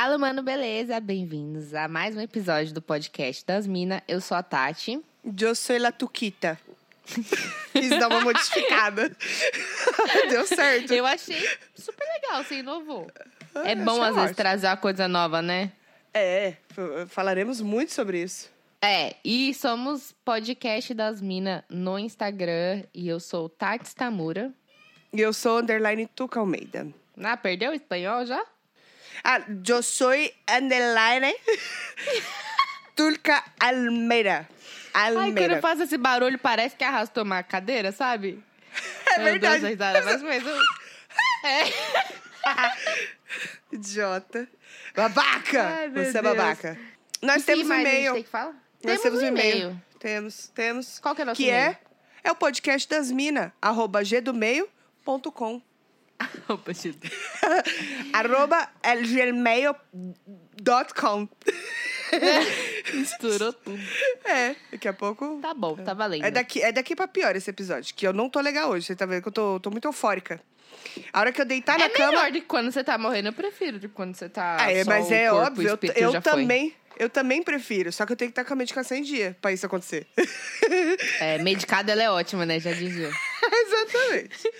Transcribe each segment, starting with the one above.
Fala, mano, beleza? Bem-vindos a mais um episódio do podcast das Minas. Eu sou a Tati. Eu sou la Tuquita. Quis dar uma modificada. Deu certo. Eu achei super legal, você inovou. É bom, às vezes, trazer uma coisa nova, né? É, f- falaremos muito sobre isso. É, e somos podcast das Minas no Instagram. E eu sou Tati Tamura. E eu sou underline Tuca Almeida. Ah, perdeu o espanhol já? Ah, eu sou underline Tulca Almeida. Ai, quando Almeida. faço esse barulho, parece que arrastou uma cadeira, sabe? É Meu verdade. Deus, risada, mas mesmo. É. Idiota. Babaca! Ai, Você é Deus. babaca. Nós temos um e-mail. tem que falar? Nós temos um e-mail. Temos, temos. Qual que é o nosso Que e-mail? é, é o podcast das minas, arroba gdomeio.com. Opa, Chico. arroba gmail.com. Misturou tudo. É, daqui a pouco. Tá bom, tá valendo. É daqui, é daqui pra pior esse episódio, que eu não tô legal hoje. Você tá vendo que eu tô, tô muito eufórica. A hora que eu deitar na É cama. melhor do que quando você tá morrendo, eu prefiro do que quando você tá. É, mas é corpo, óbvio, o eu, espírito eu já foi. também. Eu também prefiro, só que eu tenho que estar com a medicação em dia pra isso acontecer. É, medicada ela é ótima, né? Já dizia. Exatamente.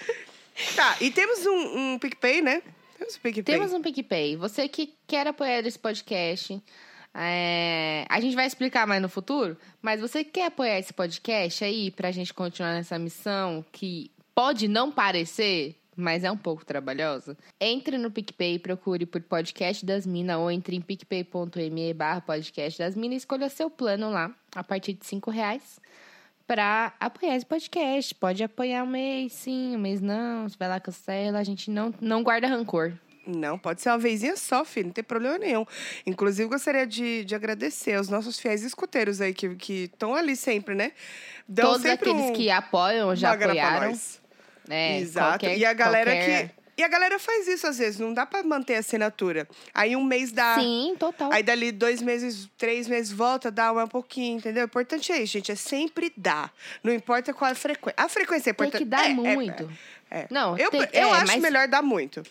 Tá, e temos um, um PicPay, né? Temos um PicPay. Temos um PicPay. Você que quer apoiar esse podcast, é, a gente vai explicar mais no futuro, mas você que quer apoiar esse podcast aí pra gente continuar nessa missão que pode não parecer, mas é um pouco trabalhosa, entre no PicPay, procure por Podcast das Minas ou entre em picpay.me barra podcast das Minas e escolha seu plano lá, a partir de cinco reais. Pra apoiar esse podcast. Pode apoiar um mês, sim, um mês não. Você vai lá, cancela. A gente não, não guarda rancor. Não, pode ser uma vezinha só, filho, não tem problema nenhum. Inclusive, gostaria de, de agradecer aos nossos fiéis escuteiros aí, que estão ali sempre, né? Dão Todos sempre aqueles um- que apoiam, já apoiaram. É, Exato. qualquer- e a galera qualquer- que. E a galera faz isso às vezes, não dá pra manter a assinatura. Aí um mês dá. Sim, total. Aí dali dois meses, três meses, volta, dá um pouquinho, entendeu? O importante é isso, gente. É sempre dar. Não importa qual a frequência. A frequência é Tem importante. que dar é, é, muito. é, é. Não, eu, tem- eu é, acho mas- melhor dar muito.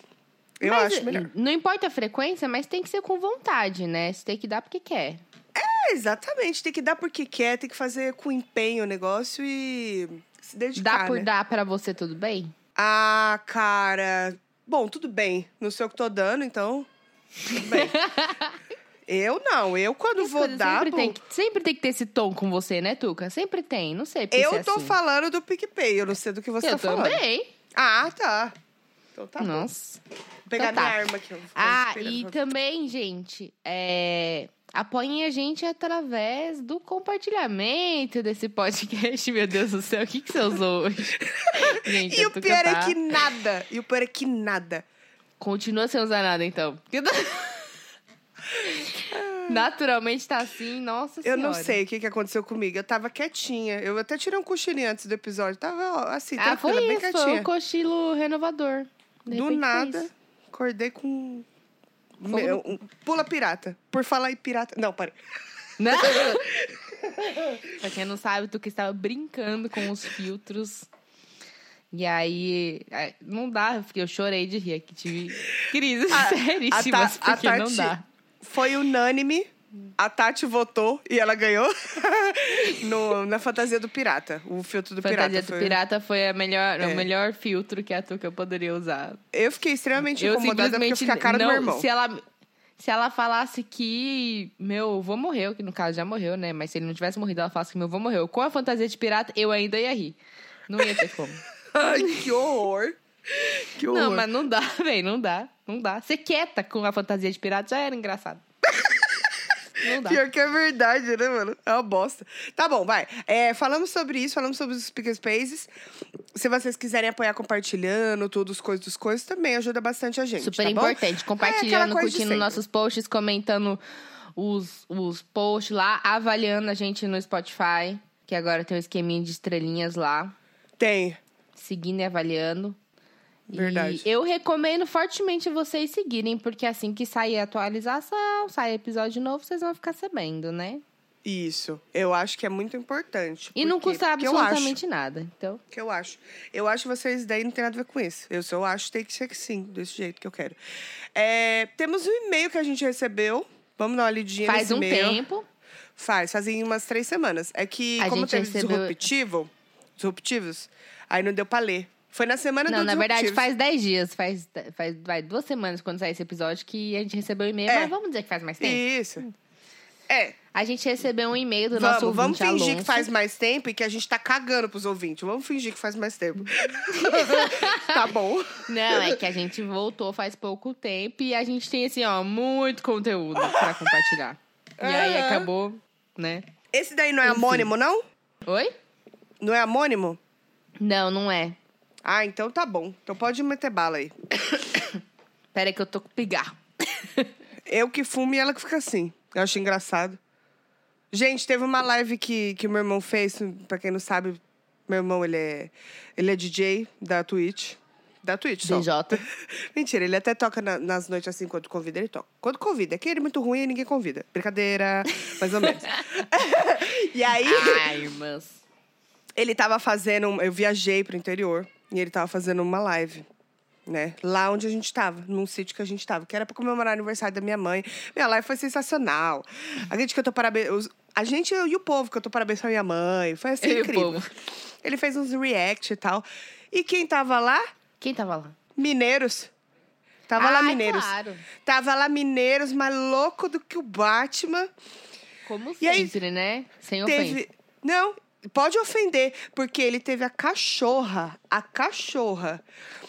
Eu Mas, acho melhor. Não importa a frequência, mas tem que ser com vontade, né? Você tem que dar porque quer. É, exatamente. Tem que dar porque quer, tem que fazer com empenho o negócio e se dedicar. Dá por né? dar pra você, tudo bem? Ah, cara. Bom, tudo bem. Não sei o que tô dando, então. Tudo bem. eu não. Eu, quando As vou dar. sempre, bom, tem que, sempre tem que ter esse tom com você, né, Tuca? Sempre tem. Não sei eu tô assim. falando do PicPay. Eu não sei do que você Eu tá falando. também. Ah, tá. Então tá bom. Nossa. Vou pegar Então tá. minha arma aqui. eu Ah, e também, gente, é... apoiem a gente através do compartilhamento desse podcast. Meu Deus do céu, o que, que você usou hoje? gente, E o pior tá- é que nada. E o pior é que nada. Continua sem usar nada, então. Naturalmente tá assim, nossa Eu senhora. não sei o que, que aconteceu comigo. Eu tava quietinha. Eu até tirei um cochilinho antes do episódio. Tava assim, Ah, foi tranquila, bem isso, foi quietinha. um cochilo renovador. De Do nada, acordei com. Meu, um- pula pirata. Por falar em pirata. Não, parei. Não. pra quem não sabe, tu que estava brincando com os filtros. E aí, é, não dá, porque eu chorei de rir aqui, tive crises A- seríssimas, Ta- a porque não Tati dá. Foi unânime. A Tati votou e ela ganhou no, na fantasia do pirata. O filtro do Fantasia pirata. do foi- Pirata foi a melhor, É. o melhor filtro que a Tuca poderia usar. Eu fiquei extremamente Eu incomodada porque eu simplesmente fiquei a cara não, do meu irmão. Se ela, se ela falasse que meu avô morreu, que no caso já morreu, né? Mas se ele não tivesse morrido, ela falasse que meu avô morreu. Com a fantasia de pirata, eu ainda ia rir. Não ia ter como. Ai, que horror. Que horror. não, mas não dá, velho, não dá. Não dá. Ser quieta com a fantasia de pirata já era engraçado. Não dá. Pior que é verdade, né, mano? É uma bosta. Tá bom, vai. É, falamos sobre isso, falamos sobre os Speaker Spaces. Se vocês quiserem apoiar compartilhando, tudo, os coisas dos coisas, também ajuda bastante a gente. Super tá bom? importante. Compartilhando, aquela coisa de curtindo nossos posts, comentando os, os posts lá, avaliando a gente no Spotify, que agora tem um esqueminha de estrelinhas lá, Tem. seguindo e avaliando. Verdade. E eu recomendo fortemente vocês seguirem, porque assim que sair a atualização, sair episódio novo, vocês vão ficar sabendo, né? Isso. Eu acho que é muito importante. E não custa eu acho- absolutamente nada. Então, que eu acho. Eu acho que vocês daí não tem nada a ver com isso. Eu só acho que tem que ser sim, desse jeito que eu quero. É, temos um e-mail que a gente recebeu. Vamos dar uma lidinha faz um e-mail. tempo. Faz, fazem umas três semanas. É que, A como teve recebeu- disruptivo, disruptivos, aí não deu pra ler. Foi na semana Não, do na verdade, faz 10 dias. Faz, faz vai, duas semanas quando sair esse episódio que a gente recebeu um e-mail. É. Mas vamos dizer que faz mais tempo. Isso. É, A gente recebeu um e-mail do nosso vamos, vamos ouvinte, fingir Alonso. que faz mais tempo e que a gente tá cagando pros ouvintes. Vamos fingir que faz mais tempo. tá bom. Não, é que a gente voltou faz pouco tempo e a gente tem, assim, ó, muito conteúdo pra compartilhar. E aí acabou, né? Esse daí não é Enfim. amônimo, não? Oi? Não é amônimo? Não, não é. Ah, então tá bom. Então pode meter bala aí. Pera aí que eu tô com pigarro. Eu que fumo e ela que fica assim. Eu acho engraçado. Gente, teve uma live que, que o meu irmão fez. Pra quem não sabe, meu irmão, ele é, ele é DJ da Twitch. Da Twitch só. DJ. Mentira, ele até toca na- nas noites assim, quando convida, ele toca. Quando convida. É que ele é muito ruim e ninguém convida. Brincadeira, mais ou menos. e aí, Ai, irmãs. ele tava fazendo... Eu viajei pro interior e ele tava fazendo uma live. Né? Lá onde a gente tava, num sítio que a gente tava, que era pra comemorar o aniversário da minha mãe. Minha live foi sensacional. A gente que eu tô parabéns. A gente e o povo que eu tô parabéns pra minha mãe. Foi assim Eu o incrível. povo. Ele fez uns react e tal. E quem tava lá? Quem tava lá? Mineiros. Tava lá Ai, Mineiros. claro. Tava lá Mineiros, mais louco do que o Batman. Como E aí, sempre, né? Sem ofensa. Teve. Não, pode ofender, porque ele teve a cachorra, a cachorra.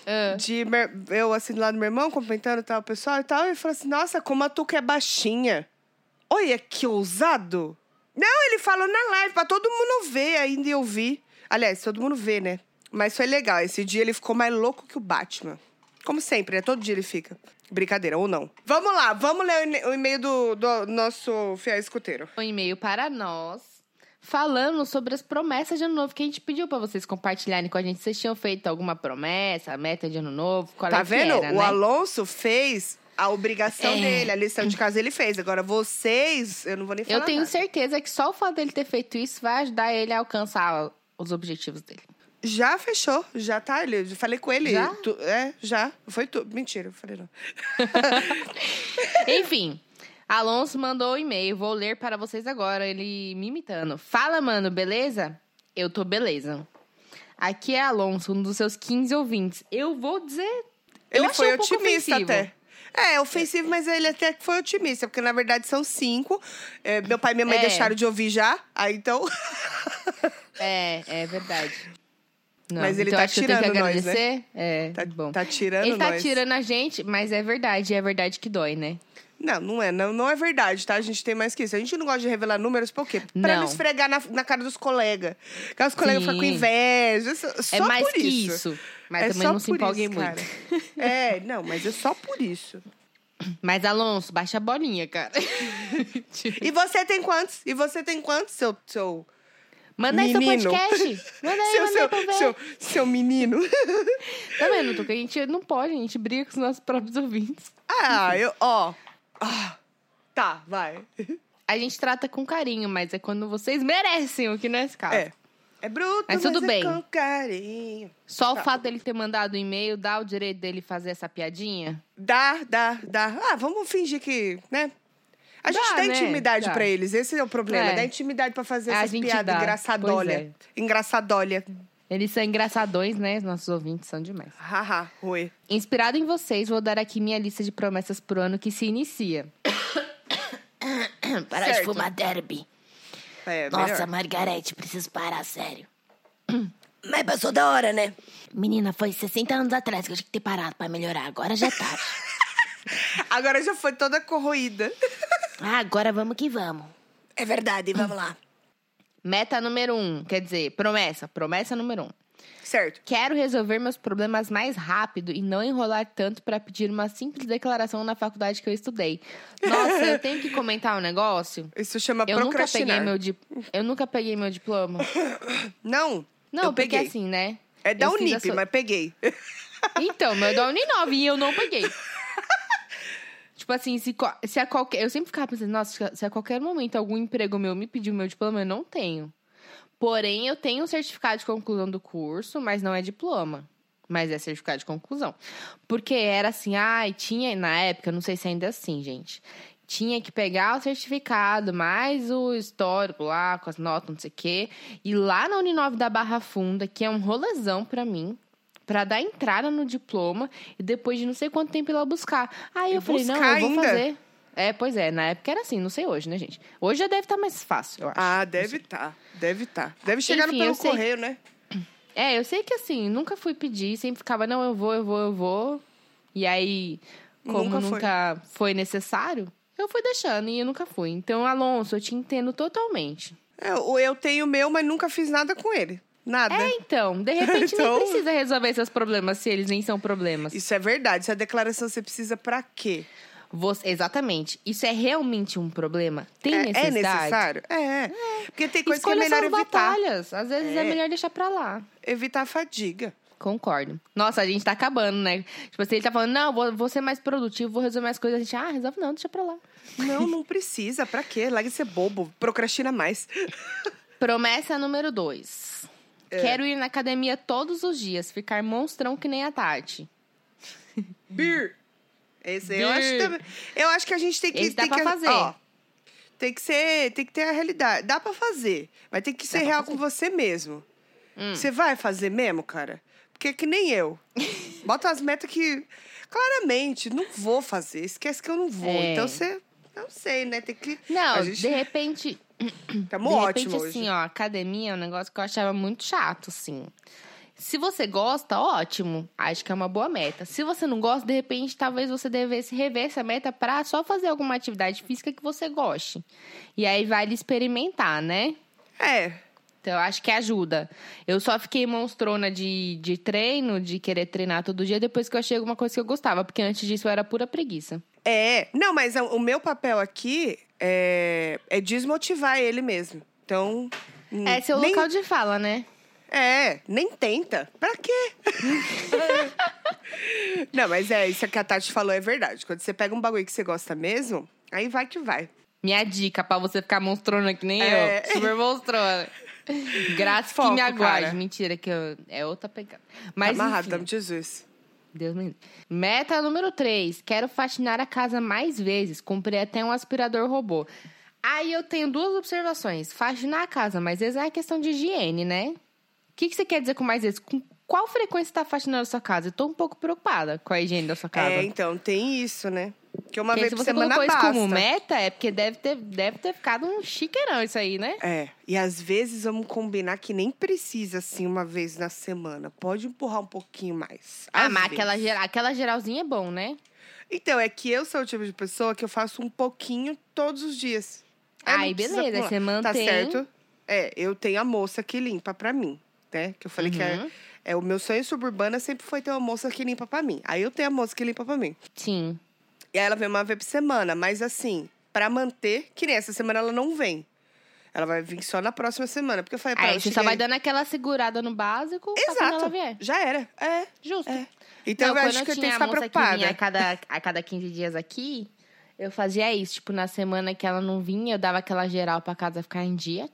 Ah. De eu, assim, do lado do meu irmão, cumprimentando tal, o pessoal e tal. E falou assim: Nossa, como a Tuca é baixinha. Olha que ousado. Não, ele falou na live, pra todo mundo ver ainda e ouvir. Aliás, todo mundo vê, né? Mas foi legal. Esse dia ele ficou mais louco que o Batman. Como sempre, né? Todo dia ele fica. Brincadeira, ou não. Vamos lá, vamos ler o o e-mail do, do nosso fiel escuteiro. um e-mail para nós falando sobre as promessas de ano novo que a gente pediu para vocês compartilharem com a gente. Vocês tinham feito alguma promessa, meta de ano novo? Qual Tá é que vendo? era, o né? Alonso fez a obrigação É. dele, a lição de casa ele fez. Agora vocês, eu não vou nem falar Eu tenho nada. certeza que só o fato dele ter feito isso vai ajudar ele a alcançar os objetivos dele. Já fechou, já tá. Eu falei com ele. Já? Tu- é, já. Foi tudo. Mentira, eu falei não. Enfim, Alonso mandou um e-mail, vou ler para vocês agora, ele me imitando. Fala, mano, beleza? Eu tô beleza. Aqui é Alonso, um dos seus 15 ouvintes. Eu vou dizer. eu Ele achei foi um otimista ofensivo. até. É, ofensivo, mas ele até que foi otimista, porque na verdade são cinco. É, meu pai e minha mãe É. deixaram de ouvir já, aí então. É, é verdade. Não, Mas ele então tá acho que eu tenho que tirando nós, né? agradecer. É, Tá, bom. tá tirando ele tá nós. tirando a gente, mas é verdade, é verdade que dói, né? Não, não é. Não, não é verdade, tá? A gente tem mais que isso. A gente não gosta de revelar números, por quê? Pra não, Não. esfregar na, na cara dos colegas. Que os colegas ficam com inveja. Só, é mais por que isso. isso. Mas É também não se empolguem isso, muito. É, não, mas é só por isso. Mas, Alonso, baixa a bolinha, cara. E você tem quantos? E você tem quantos, seu. seu... Manda aí seu Menino. podcast. Manda aí, Seu, manda aí seu, ver. seu, seu menino. Tá vendo, Tuca? A gente não pode, a gente briga com os nossos próprios ouvintes. Ah, eu. Ó. Ah, tá, vai. A gente trata com carinho, mas é quando vocês merecem, o que não é esse caso. É. É bruto, Mas tudo é bem. com carinho. Só Tá. o fato dele ter mandado o e-mail dá o direito dele fazer essa piadinha? Dá, dá, dá. Ah, vamos fingir que, né? A gente Dá, né? intimidade Dá. pra eles, esse é o problema. É. Dá intimidade pra fazer A essas piadas dá, engraçadolha. pois Engraçadolha. Eles são engraçadões, né? Os nossos ouvintes são demais. Haha, oi. Inspirado em vocês, vou dar aqui minha lista de promessas pro ano que se inicia. Parar Certo. de fumar derby. É, Nossa, melhor. Margarete, preciso parar, sério. Mas passou da hora, né? Menina, foi 60 anos atrás que eu tinha que ter parado pra melhorar. Agora já é tarde. Agora já foi toda corroída. ah, agora vamos que vamos. É verdade, vamos lá. Meta número um, quer dizer, promessa. Promessa número um. Certo. Quero resolver meus problemas mais rápido e não enrolar tanto pra pedir uma simples declaração na faculdade que eu estudei. Nossa, eu tenho que comentar um negócio. Isso chama Eu nunca peguei procrastinar. meu eu nunca peguei meu diploma. Não, Não, eu porque peguei. assim, né? É da eu Unip, so- mas peguei. Então, meu é da Uninove e eu não peguei. Tipo, assim, se, se a qualquer. Eu sempre ficava pensando, nossa, se a qualquer momento algum emprego meu me pedir o meu diploma, eu não tenho. Porém, eu tenho um certificado de conclusão do curso, mas não é diploma. Mas é certificado de conclusão. Porque era assim, ai, tinha na época, não sei se ainda é assim, gente. Tinha que pegar o certificado, mais o histórico lá, com as notas, não sei o quê. E lá na Uninove da Barra Funda, que é um rolezão pra mim, pra dar entrada no diploma e depois de não sei quanto tempo ir lá buscar. Aí eu falei, não, eu vou ainda? fazer. É, pois é, na época era assim, não sei hoje, né, gente? Hoje já deve estar mais fácil, eu acho. Ah, deve estar. Deve estar. Deve chegar Enfim, no pelo correio, né? É, eu sei que assim, nunca fui pedir, sempre ficava, não, eu vou, eu vou, eu vou. E aí, como Nunca nunca, foi. foi. necessário, eu fui deixando e eu nunca fui. Então, Alonso, eu te entendo totalmente. É, eu tenho o meu, mas nunca fiz nada com ele. Nada. É, então, de repente Então- nem precisa resolver esses problemas se eles nem são problemas. Isso é verdade. Essa declaração você precisa pra quê? Você- exatamente. Isso é realmente um problema? Tem é, é necessidade? necessário? É. Porque tem coisa Escolha que é melhor evitar. batalhas. Às vezes é. É. melhor deixar pra lá. Evitar a fadiga. Concordo. Nossa, a gente tá acabando, né? Tipo assim, ele tá falando, não, vou, vou ser mais produtivo, vou resolver mais coisas. A gente, ah, resolve não, deixa pra lá. Não, não precisa. Pra quê? Larga de ser bobo. Procrastina mais. Promessa número dois. É. Quero ir na academia todos os dias, ficar monstrão que nem a Tati. Beer. Esse eu acho Beer. também. Eu acho que a gente tem que. Esse dá tem pra que, fazer. Ó, tem que ser. Tem que ter a realidade. Dá pra fazer. Mas tem que ser real com você mesmo. Hum. Você vai fazer mesmo, cara? Porque é que nem eu. Bota as metas que. Claramente, não vou fazer. Esquece que eu não vou. É. Então você. Não sei, né? Tem que. Não, gente... de repente. Tamo de ótimo repente, hoje. assim, ó, academia é um negócio que eu achava muito chato, assim. Se você gosta, ótimo. Acho que é uma boa meta. Se você não gosta, de repente, talvez você devesse rever essa meta pra só fazer alguma atividade física que você goste. E aí vale experimentar, né? É. Então, eu acho que ajuda. Eu só fiquei monstrona de, de treino, de querer treinar todo dia, depois que eu achei alguma coisa que eu gostava. Porque antes disso eu era pura preguiça. É. Não, mas o o meu papel aqui é, é desmotivar ele mesmo. Então. É seu nem- local de fala, né? É, nem tenta. Pra quê? Não, mas é, isso que a Tati falou é verdade. Quando você pega um bagulho que você gosta mesmo, aí vai que vai. Minha dica pra você ficar monstrona que nem É. eu. Super monstrona. Graças que Foco, me aguarde. cara. Mentira, que eu- é outra pegada. Tá Mas amarrado, enfim, Jesus. Deus me. Meta número 3. Quero faxinar a casa mais vezes. Comprei até um aspirador robô. Aí eu tenho duas observações. Faxinar a casa mais vezes é uma questão de higiene, né? O que, que você quer dizer com mais vezes? Com qual frequência você tá faxinando a sua casa? Eu tô um pouco preocupada com a higiene da sua casa. É, então, tem isso, né? Que uma Porque vez se por você semana colocou isso basta. como meta, é porque deve ter, deve ter ficado um chiqueirão isso aí, né? É, e às vezes vamos combinar que nem precisa, assim, uma vez na semana. Pode empurrar um pouquinho mais. Ah, mas aquela, aquela geralzinha é bom, né? Então, é que eu sou o tipo de pessoa que eu faço um pouquinho todos os dias. Aí, precisa beleza, você mantém. Tá certo? É, eu tenho a moça que limpa pra mim, né? Que eu falei que é, Uhum. é o meu sonho suburbana sempre foi ter uma moça que limpa pra mim. Aí eu tenho a moça que limpa pra mim. Sim. E aí ela vem uma vez por semana, mas assim, pra manter, que nem essa semana ela não vem. Ela vai vir só na próxima semana, porque eu falei pra Aí ela, você só vai dando aquela segurada no básico pra quando ela Exato. vier. Já era. É. Justo. É. Então Não, eu acho que eu tenho que a ficar moça que vinha preocupada. a cada, a cada 15 dias aqui, eu fazia isso. Tipo, na semana que ela não vinha, eu dava aquela geral pra casa ficar em dia.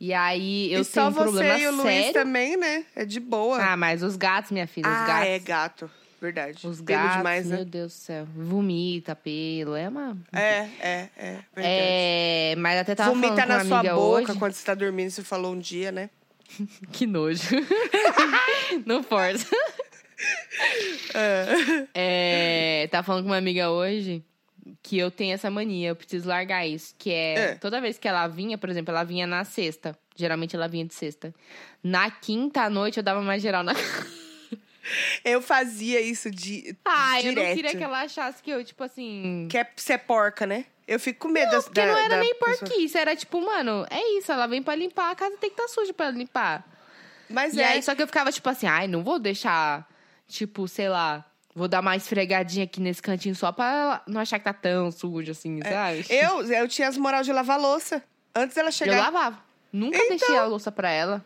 E aí eu e tenho só um problema você e o Luiz sério. também, né? É de boa. Ah, mas os gatos, minha filha, os Ah, gatos. é gato. Verdade. Os Pelo gatos, demais, né? meu Deus do céu. Vomita, pelo. É uma. É, é, é. Verdade. É, mas até tava Vomita falando com na sua boca hoje. quando você tá dormindo, você falou um dia, né? Que nojo. Não força. É, tava falando com uma amiga hoje que eu tenho essa mania, eu preciso largar isso. Que é, É. toda vez que ela vinha, por exemplo, ela vinha na sexta. Geralmente ela vinha de sexta. Na quinta à noite eu dava mais geral na Eu fazia isso de Ai, direto. eu não queria que ela achasse que eu, tipo assim. Que é ser porca, né? Eu fico com medo das- Porque da, não era da nem porquice, era tipo, mano, é isso, ela vem pra limpar, a casa tem que estar suja pra limpar. Mas E é. aí, só que eu ficava tipo assim, ai, não vou deixar, tipo, sei lá, vou dar uma esfregadinha aqui nesse cantinho só pra ela não achar que tá tão sujo assim, sabe? É. Eu, eu tinha as moral de lavar louça. Antes dela Eu chegar. lavava. Nunca Então. deixei a louça pra ela.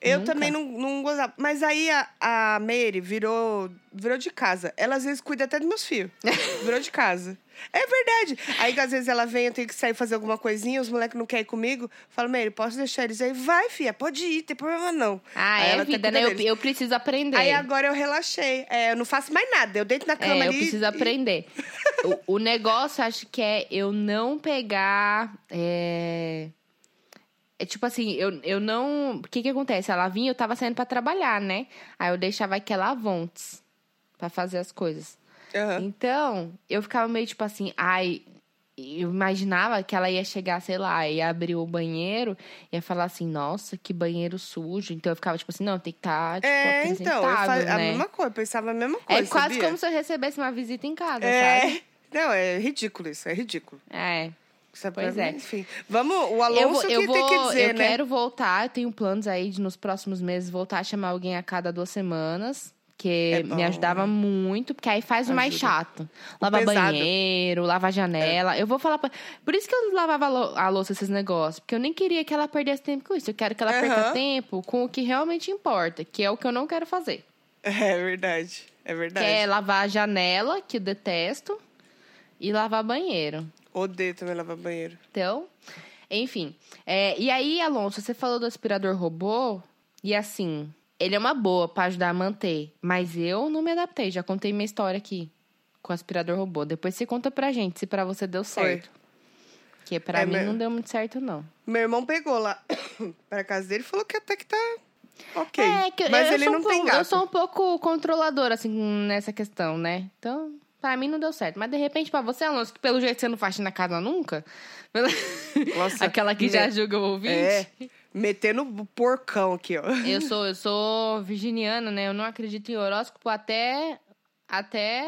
Eu Nunca. também não, não gostava. Mas aí a, a Mary virou, virou de casa. Ela às vezes cuida até dos meus filhos. virou de casa. É verdade. Aí às vezes ela vem, eu tenho que sair fazer alguma coisinha, os moleques não querem ir comigo. Falo, Mary, posso deixar eles aí? Vai, filha, pode ir, tem problema não. Ah, Aí é vida, né? Eu, eu preciso aprender. Aí agora eu relaxei. É, eu não faço mais nada. Eu deito na cama É, eu ali. preciso e- aprender. o, o negócio, acho que é eu não pegar. É, é tipo assim, eu, eu não. O que que acontece? Ela vinha, eu tava saindo pra trabalhar, né? Aí eu deixava aquela vontes pra fazer as coisas. Aham. Então, eu ficava meio tipo assim, ai. Eu imaginava que ela ia chegar, sei lá, ia abrir o banheiro e ia falar assim, nossa, que banheiro sujo. Então eu ficava tipo assim, não, tem que estar, tipo, É, então, eu fa- a né? mesma coisa, eu pensava a mesma coisa. É quase sabia? como se eu recebesse uma visita em casa, sabe? É. Não, é ridículo isso, é ridículo. É. Pois é. Enfim, vamos, o Eu Alonso vou, que eu vou, tem que dizer, eu né? quero voltar, eu tenho planos aí de nos próximos meses voltar a chamar alguém a cada duas semanas. Que É me ajudava muito, porque aí faz o mais Ajuda. chato. Lavar pesado. banheiro, lavar janela. Eu vou falar pra... Por isso que eu lavava a lou- a louça, esses negócios. Porque eu nem queria que ela perdesse tempo com isso. Eu quero que ela perca tempo com o que realmente importa, que é o que eu não quero fazer. É verdade, é Que verdade. é lavar a janela, que eu detesto, e lavar banheiro. Odeio também lavar banheiro. Então, enfim. É, e aí, Alonso, você falou do aspirador robô, e assim, ele é uma boa pra ajudar a manter, mas eu não me adaptei, já contei minha história aqui com o aspirador robô. Depois você conta pra gente se pra você deu Foi. certo. Que pra É, mim mas- não deu muito certo, não. Meu irmão pegou lá pra casa dele e falou que até que tá ok. É, que eu- Mas eu ele sou não um tem pouco- gato. Eu sou um pouco controladora, assim, nessa questão, né? Então, pra mim não deu certo. Mas de repente, pra você, Alonso, que pelo jeito você não faz na casa nunca. Nossa, Aquela que já julga o ouvinte. É, metendo o porcão aqui, ó. Eu sou, eu sou virginiana, né? Eu não acredito em horóscopo até até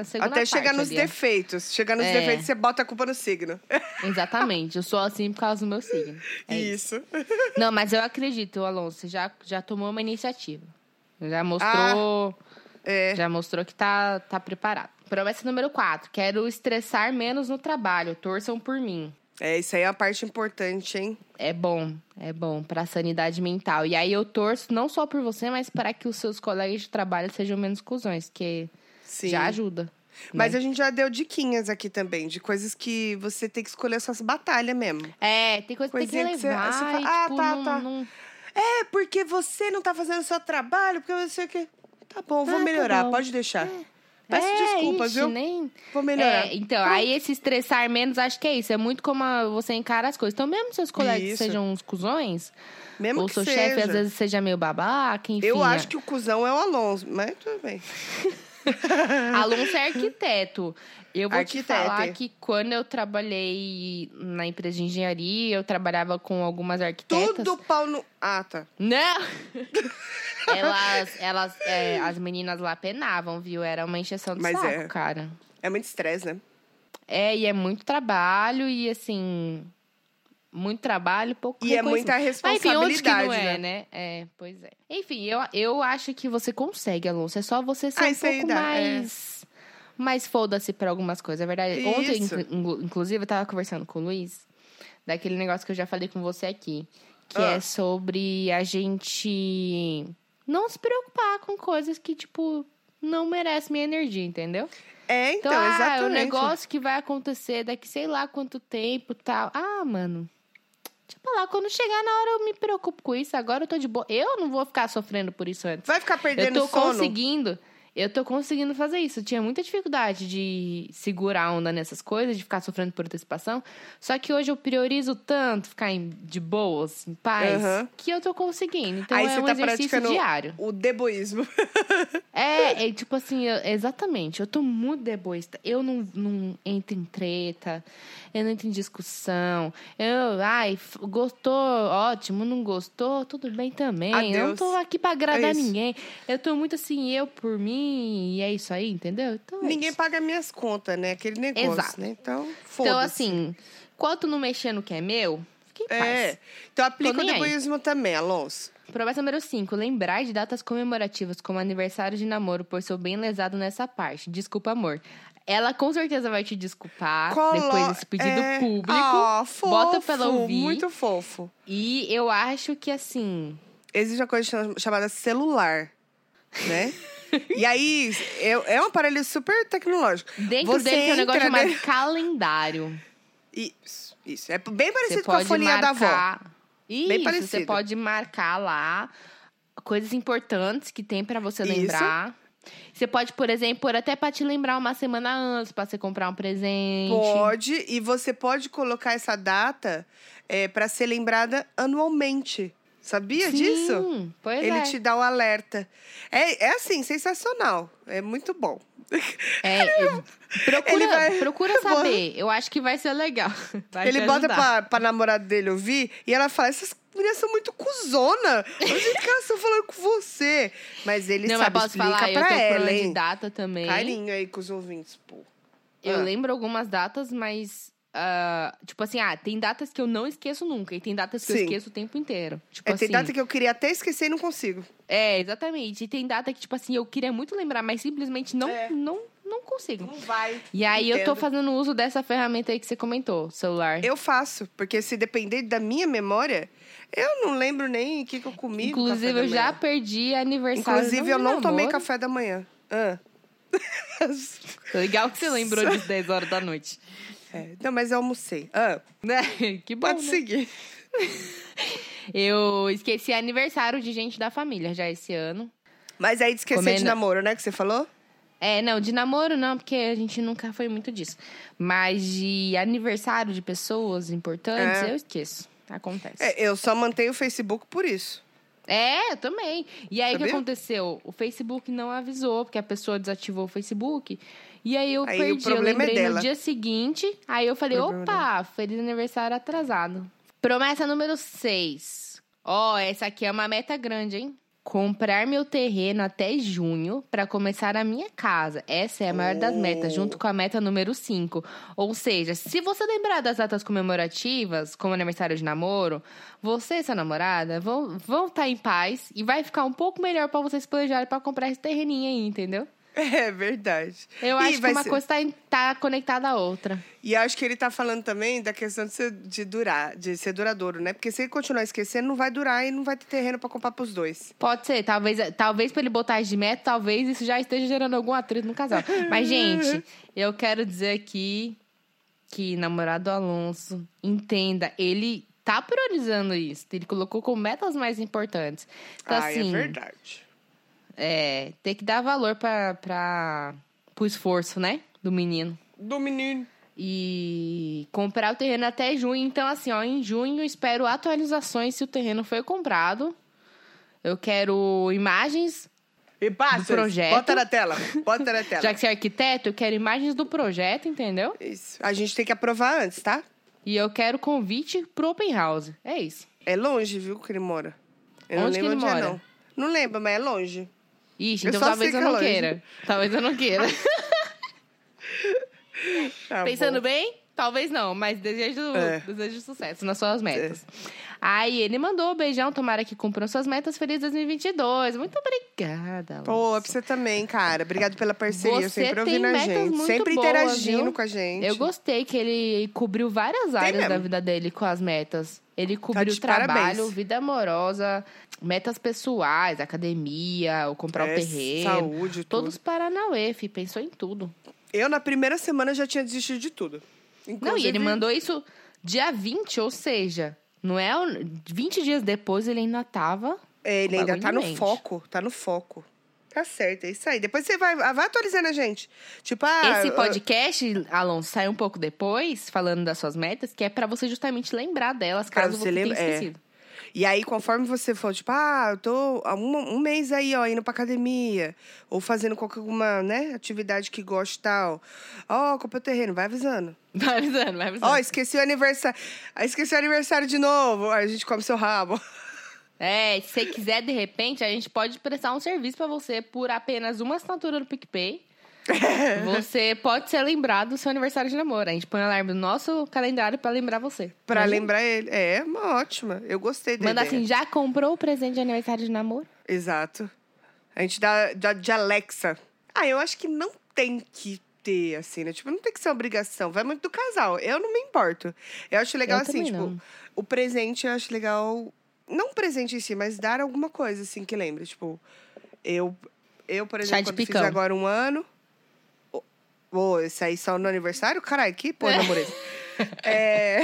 a segunda Até chegar parte nos ali. defeitos. Chegar nos É. defeitos, você bota a culpa no signo. Exatamente. Eu sou assim por causa do meu signo. É isso. isso. Não, mas eu acredito, Alonso. Você já, já tomou uma iniciativa. Já mostrou, É. já mostrou que tá, tá preparado. Promessa número 4. Quero estressar menos no trabalho. Torçam por mim. É, isso aí é uma parte importante, hein? É bom, é bom pra sanidade mental. E aí eu torço não só por você, mas para que os seus colegas de trabalho sejam menos cuzões, que Sim. já ajuda. Mas né? a gente já deu diquinhas aqui também, de coisas que você tem que escolher suas batalhas mesmo. É, tem coisa que tem que que você- levar você fala, "Ah, tipo, tá, não, tá." não- É, porque você não tá fazendo o seu trabalho, porque você que. Tá bom, vou Ah, tá melhorar, bom. pode deixar. Peço é, desculpas, ixi, viu? Nem... Vou melhorar. É, então, aí esse estressar menos, acho que é isso. É muito como a- você encara as coisas. Então, mesmo seus colegas Isso. sejam uns cuzões, Mesmo ou que seu chefe às vezes seja meio babaca, enfim. Eu acho que o cuzão é o Alonso, mas tudo bem. Alonso é arquiteto. Eu vou te Arquiteto. falar que quando eu trabalhei na empresa de engenharia, eu trabalhava com algumas arquitetas. Tudo pau no. Ah, tá. Não! elas, elas, é, as meninas lá penavam, viu? Era uma encheção de Mas saco, é. cara. É muito estresse, né? É, e é muito trabalho e assim. Muito trabalho, pouco E é muita Mas enfim, onde que responsabilidade, não é, né? né? É, pois é. Enfim, eu, eu acho que você consegue, Alonso. É só você ser Ah, um pouco dá, é. mais... Mais foda-se pra algumas coisas, é verdade. Ontem, Isso. inclu- inclusive, eu tava conversando com o Luiz, daquele negócio que eu já falei com você aqui. Que Ah. é sobre a gente não se preocupar com coisas que, tipo, não merecem minha energia, entendeu? É, então, Então, ah, é exatamente. o negócio que vai acontecer daqui sei lá quanto tempo e tal. Ah, mano. Tipo lá, quando chegar na hora eu me preocupo com isso. Agora eu tô de boa. Eu não vou ficar sofrendo por isso antes. Vai ficar Eu perdendo tô sono. conseguindo. Eu tô conseguindo fazer isso. Eu tinha muita dificuldade de segurar a onda nessas coisas, de ficar sofrendo por antecipação. Só que hoje eu priorizo tanto ficar em- de boas, em paz, Aham. que eu tô conseguindo. Então Aí é você um tá exercício diário. o deboísmo. É, é tipo assim, eu- exatamente. Eu tô muito deboísta. Eu não, não entro em treta, eu não entro em discussão. Eu, ai, gostou, ótimo, não gostou, tudo bem também. Eu não Adeus. tô aqui pra agradar É ninguém. Eu tô muito assim, eu por mim, e é isso aí, entendeu? Então, é Ninguém isso. paga minhas contas, né? Aquele negócio, Exato. né? Então, foda-se. Então, assim, quanto não mexer no que é meu, fique em É. paz. Então aplica o deboísmo também, Alonso. Promessa número 5. Lembrar de datas comemorativas como aniversário de namoro, por sou bem lesado nessa parte. Desculpa, amor. Ela com certeza vai te desculpar Colo- depois desse pedido é... público. Ah, fofo, Bota pra ela ouvir. Muito fofo. E eu acho que, assim, existe uma coisa chama- chamada celular, né? e aí, é, um aparelho super tecnológico. Dentro Você dele tem um negócio chamado nele- calendário. Isso, isso. É bem Você parecido com a folhinha da avó. marcar. Isso, você parecido. pode marcar lá coisas importantes que tem pra você Isso. Você pode, por exemplo, pôr até pra te lembrar uma semana antes, pra você comprar um presente. Pode, e você pode colocar essa data é, para ser lembrada anualmente. Sabia Sim, disso? Pois Ele é. te dá o alerta. É, é assim, sensacional. É muito bom. É, eu- procura, vai- procura saber. Eu acho que vai ser legal. Vai Ele bota pra, pra namorada dele ouvir e ela fala: essas meninas são muito cuzona. O jeito que elas estão falando com você. Mas ele Não, mas sabe posso explica falar, eu pra tô ela, hein? data também. Carinho aí com os ouvintes, pô. Eu Ah. lembro algumas datas, mas. Ah, tipo assim, ah, tem datas que eu não esqueço nunca. E tem datas que eu Sim. esqueço o tempo inteiro. Tipo É, assim. tem data que eu queria até esquecer e não consigo. É, exatamente. E tem data que, tipo assim, eu queria muito lembrar, mas simplesmente não, É. não, não consigo. Não vai. E aí eu tô Entendo. fazendo uso dessa ferramenta aí que você comentou, celular. Eu faço, porque se depender da minha memória, eu não lembro nem o que, que eu comi. Inclusive, eu já perdi aniversário. Inclusive, eu não tomei café da manhã. Ah. Legal que você lembrou disso 10 horas da noite. É, não, mas eu almocei. Ah, Né? Que bom. pode né? seguir. Eu esqueci aniversário de gente da família já esse ano. Mas aí de esquecer de Comendo- namoro, né? Que você falou? É, não, de namoro não, porque a gente nunca foi muito disso. Mas de aniversário de pessoas importantes, É. eu esqueço. Acontece. É, eu só mantenho o Facebook por isso. É, eu também. E aí o que aconteceu? O Facebook não avisou, porque a pessoa desativou o Facebook. E aí eu Aí o perdi. Eu é lembrei dela. no dia seguinte. Aí eu falei, Problema opa, feliz aniversário atrasado. Promessa número 6. Ó, essa aqui é uma meta grande, hein? Comprar meu terreno até junho para começar a minha casa. Essa é a maior das Oh. metas, junto com a meta número 5. Ou seja, se você lembrar das datas comemorativas, como aniversário de namoro, você e sua namorada vão vão estar em paz e vai ficar um pouco melhor para vocês planejarem para comprar esse terreninho aí, entendeu? É verdade. Eu E acho que uma ser- coisa tá, em- tá conectada à outra. E acho que ele tá falando também da questão de ser, de durar, de ser duradouro, né? Porque se ele continuar esquecendo, não vai durar e não vai ter terreno pra comprar pros dois. Pode ser, talvez, talvez pra ele botar de meta, talvez isso já esteja gerando algum atrito no casal. Mas, gente, eu quero dizer aqui que namorado Alonso, entenda, ele tá priorizando isso. Ele colocou como metas mais importantes. Então, ah, assim, é verdade. É, tem que dar valor pra, pra, pro esforço, né? Do menino. Do menino. E comprar o terreno até junho. Então, assim, ó, em junho eu espero atualizações se o terreno foi comprado. Eu quero imagens E passa. Do projeto. Bota na tela. Bota na tela. Já que você é arquiteto, eu quero imagens do projeto, entendeu? Isso. A gente tem que aprovar antes, tá? E eu quero convite pro open house. É isso. É longe, viu, que ele mora. Eu não Onde que lembro ele onde é, mora? não. Não lembro, mas é longe. Ixi, então talvez eu é não queira. Talvez eu não queira. Tá Pensando bom. bem? Talvez não, mas desejo, É. desejo sucesso nas suas metas. Aí ele mandou um beijão, tomara que cumpram suas metas. Feliz 2022. Muito obrigada. Pô, é pra você também, cara. Obrigado pela parceria, Você sempre ouvindo a gente. Sempre boas, interagindo viu? com a gente. Eu gostei que ele cobriu várias áreas da vida dele com as metas. Ele cobriu de trabalho, parabéns. vida amorosa, metas pessoais, academia, ou comprar É, o terreno. Saúde, tudo. Todos Paranauê, fi, pensou em tudo. Eu, na primeira semana, já tinha desistido de tudo. Não, e Inclusive- ele mandou isso dia 20, ou seja, não é o- 20 dias depois ele ainda tava. É, ele ainda tá no mente. foco, tá no foco. Tá certo, é isso aí. Depois você vai, vai atualizando a gente. Tipo, ah... Esse ah, podcast, Alonso, sai um pouco depois, falando das suas metas, que é pra você justamente lembrar delas, Pra caso você você tenha lembra- é. esquecido. E aí, conforme você for, tipo, ah, eu tô há um, um mês aí, ó, indo pra academia. Ou fazendo qualquer alguma, né, atividade que goste e tal. Ó, comprei o terreno, vai avisando. Vai avisando, vai avisando. Ó, esqueci o aniversário. Ah, esqueci o aniversário de novo. Aí a gente come seu rabo. É, se você quiser, de repente, a gente pode prestar um serviço pra você por apenas uma assinatura no PicPay. você pode ser lembrado do seu aniversário de namoro. A gente põe o alarme no nosso calendário pra lembrar você. Pra Imagina? lembrar ele. É, uma ótima. Eu gostei dele. Manda assim, já comprou o presente de aniversário de namoro? Exato. A gente dá, dá de Alexa. Ah, eu acho que não tem que ter, assim, né? Tipo, não tem que ser obrigação. Vai muito do casal. Eu não me importo. Eu acho legal, Eu assim, tipo, não. o presente eu acho legal Não presente em si, mas dar alguma coisa, assim, que lembre. Tipo, eu, eu por exemplo, de quando fiz picão. agora um ano. Ô, Ô, esse aí só no aniversário? Caralho, que porra, namorei. é,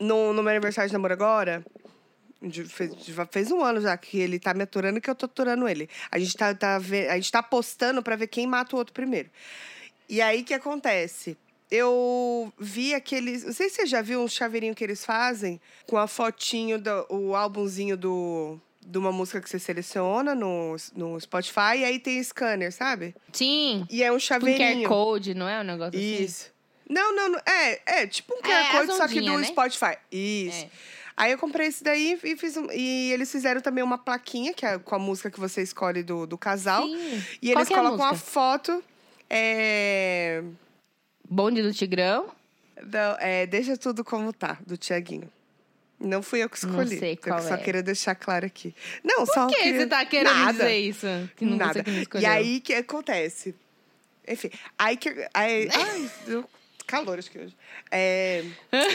no, no meu aniversário de namoro agora, de- fez, já fez um ano já que ele tá me aturando e que eu tô aturando ele. A gente tá, tá, a gente tá apostando pra ver quem mata o outro primeiro. E aí, o que acontece? Eu vi aqueles... Não sei se você já viu um chaveirinho que eles fazem com a fotinho, do, o álbumzinho do, de uma música que você seleciona no, no Spotify. E aí tem scanner, sabe? Sim. E é um Tipo um QR chaveirinho. Code, não é um negócio assim? Isso. Não, não, não. É, é tipo um QR É, Code, as só que do né? Spotify. Isso. É. Aí eu comprei esse daí e fiz um- E eles fizeram também uma plaquinha, que é com a música que você escolhe do, do casal. Sim. E Qual eles é a colocam a música? foto. É, Bonde do Tigrão. não, é, Deixa tudo como tá, do Tiaguinho. Não fui eu que Não escolhi. sei eu qual só é. queira deixar claro aqui. Não, só Por que queria... você tá querendo Nada. dizer isso? Que não Nada. você que não E aí, que acontece? Enfim, aí que... Aí, ai, deu calor acho que hoje. É,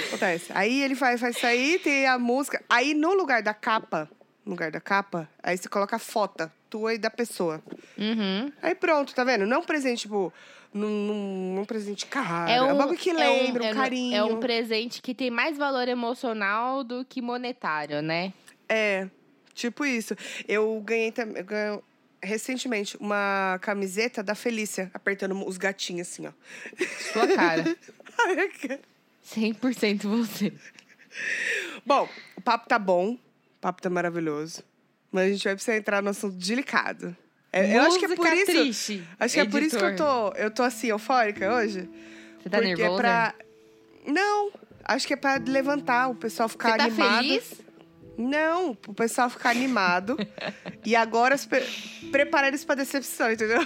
acontece. Aí ele vai, vai sair, tem a música. Aí, no lugar da capa, no lugar da capa, aí você coloca a foto tua e da pessoa. Uhum. Aí pronto, tá vendo? Não um presente, tipo... Num, num, num presente caro. É um, bagulho que é um- lembra, um, é um- carinho. É um presente que tem mais valor emocional do que monetário, né? É, tipo isso. Eu ganhei também. Recentemente, uma camiseta da Felícia, apertando os gatinhos assim, ó. Sua cara. 100% você. Bom, o papo tá bom, o papo tá maravilhoso. Mas a gente vai precisar entrar no assunto delicado. É, eu acho que é por isso. triste, acho que é por isso que eu tô, eu tô assim, eufórica hoje. Você tá porque nervosa? é pra. Não, acho que é pra levantar, o pessoal ficar Você tá animado. feliz? Não, o pessoal ficar animado. e agora pre- preparar eles pra decepção, entendeu?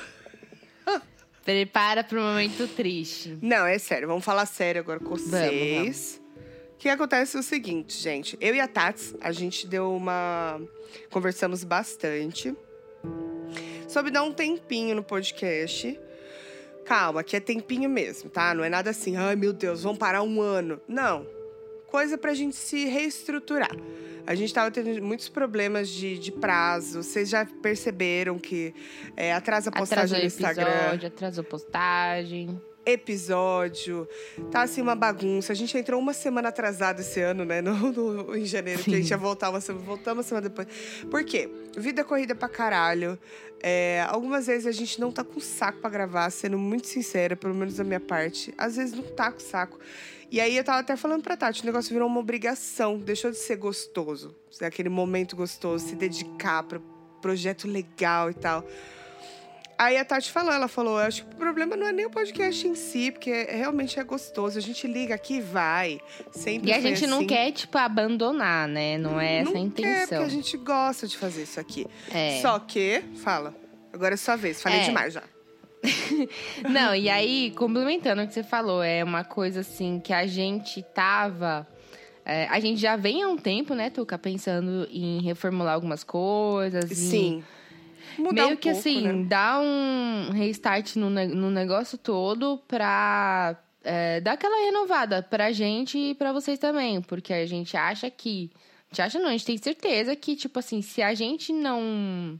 Prepara pro momento triste. Não, é sério. Vamos falar sério agora com Vamos, vocês. O que acontece é o seguinte, gente. Eu e a Tats, a gente deu uma... Conversamos bastante. Sobre dar um tempinho no podcast. Calma, que é tempinho mesmo, tá? Não é nada assim, ai meu Deus, vamos parar um ano. Não. Coisa pra gente se reestruturar. A gente tava tendo muitos problemas de, de prazo. Vocês já perceberam que é, atrasa a postagem Atrasou no Instagram episódio, atrasou postagem. Episódio. Tá assim uma bagunça. A gente entrou uma semana atrasado esse ano, né? No, no- em janeiro, que a gente ia voltar uma semana. Voltamos uma semana depois. Por quê? Vida corrida pra caralho. É, algumas vezes a gente não tá com saco pra gravar, sendo muito sincera, pelo menos da minha parte. Às vezes não tá com saco. E aí eu tava até falando pra Tati, o negócio virou uma obrigação, deixou de ser gostoso. Aquele momento gostoso, se dedicar pro projeto legal e tal. Aí a Tati falou, ela falou, eu acho que o problema não é nem o podcast em si, porque é- realmente é gostoso. A gente liga aqui e vai. Sempre E a gente não assim. quer, tipo, abandonar, né? Não é essa a Não quer, intenção. porque a gente gosta de fazer isso aqui. É. Só que, fala. Agora é sua vez, falei É. demais já. Não, e aí, complementando o que você falou, é uma coisa assim que a gente tava. é, a gente já vem há um tempo, né, Tuca, pensando em reformular algumas coisas. em Sim. Mudar meio um que pouco, assim, né? dar um restart no, no negócio todo pra é, dar aquela renovada pra gente e pra vocês também. Porque a gente acha que. A gente acha não, a gente tem certeza que, tipo assim, se a gente não.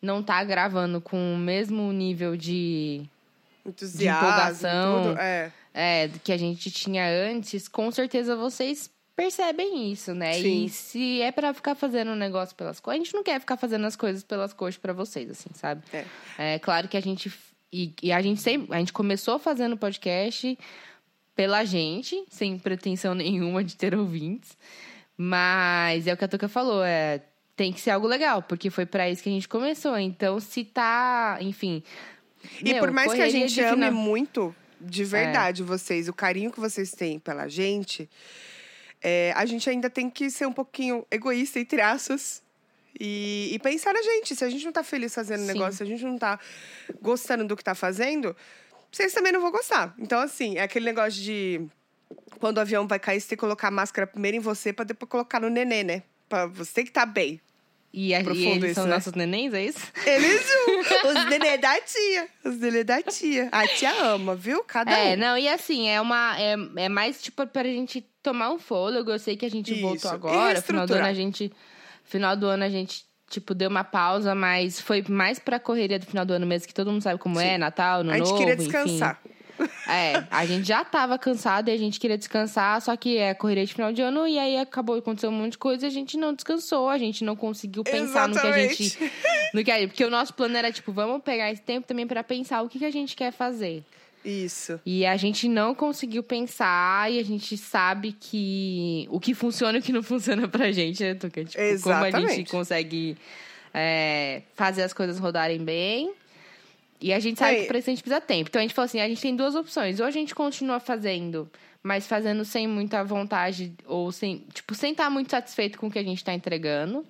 Não tá gravando com o mesmo nível de, Entusiasmo, empolgação. tudo. É. é, que a gente tinha antes, com certeza vocês percebem isso, né? Sim. E se é pra ficar fazendo um negócio pelas coisas, a gente não quer ficar fazendo as coisas pelas coxas pra vocês, assim, sabe? É. É claro que a gente e, e a gente sempre, a gente começou fazendo podcast pela gente, sem pretensão nenhuma de ter ouvintes, mas é o que a Tuca falou, é tem que ser algo legal, porque foi pra isso que a gente começou. Então, se tá, enfim, E meu, por mais que a gente ame final- muito, É. de verdade, vocês, o carinho que vocês têm pela gente, é, a gente ainda tem que ser um pouquinho egoísta, entre aspas. E, e pensar na gente. Se a gente não tá feliz fazendo o Sim. negócio, se a gente não tá gostando do que tá fazendo, vocês também não vão gostar. Então, assim, é aquele negócio de. Quando o avião vai cair, você tem que colocar a máscara primeiro em você pra depois colocar no nenê, né? Pra você tem que estar bem. E, a, e eles isso, são né? nossos nenéns, é isso? Eles, os nenê da tia. Os nenê da tia. A tia ama, viu? Cada É, um. não, e assim, é uma. É, é mais tipo pra gente tomar um fôlego. Eu sei que a gente Isso, voltou agora. Final do ano a gente. Final do ano a gente, tipo, deu uma pausa, mas foi mais pra correria do final do ano mesmo, que todo mundo sabe como Sim. é, Natal, no a gente novo, queria enfim. É, a gente já tava cansado e a gente queria descansar, só que é correria de final de ano e aí acabou acontecendo um monte de coisa e a gente não descansou, a gente não conseguiu pensar no que a gente. Exatamente. No que a, porque o nosso plano era, tipo, vamos pegar esse tempo também pra pensar o que, que a gente quer fazer. Isso. E a gente não conseguiu pensar e a gente sabe que o que funciona e o que não funciona pra gente, né, Tuca? Tipo, como a gente Exatamente. consegue é, fazer as coisas rodarem bem. E a gente sabe É. que isso a gente precisa tempo. Então a gente falou assim: a gente tem duas opções. Ou a gente continua fazendo, mas fazendo sem muita vontade, ou sem, tipo, sem estar muito satisfeito com o que a gente tá entregando.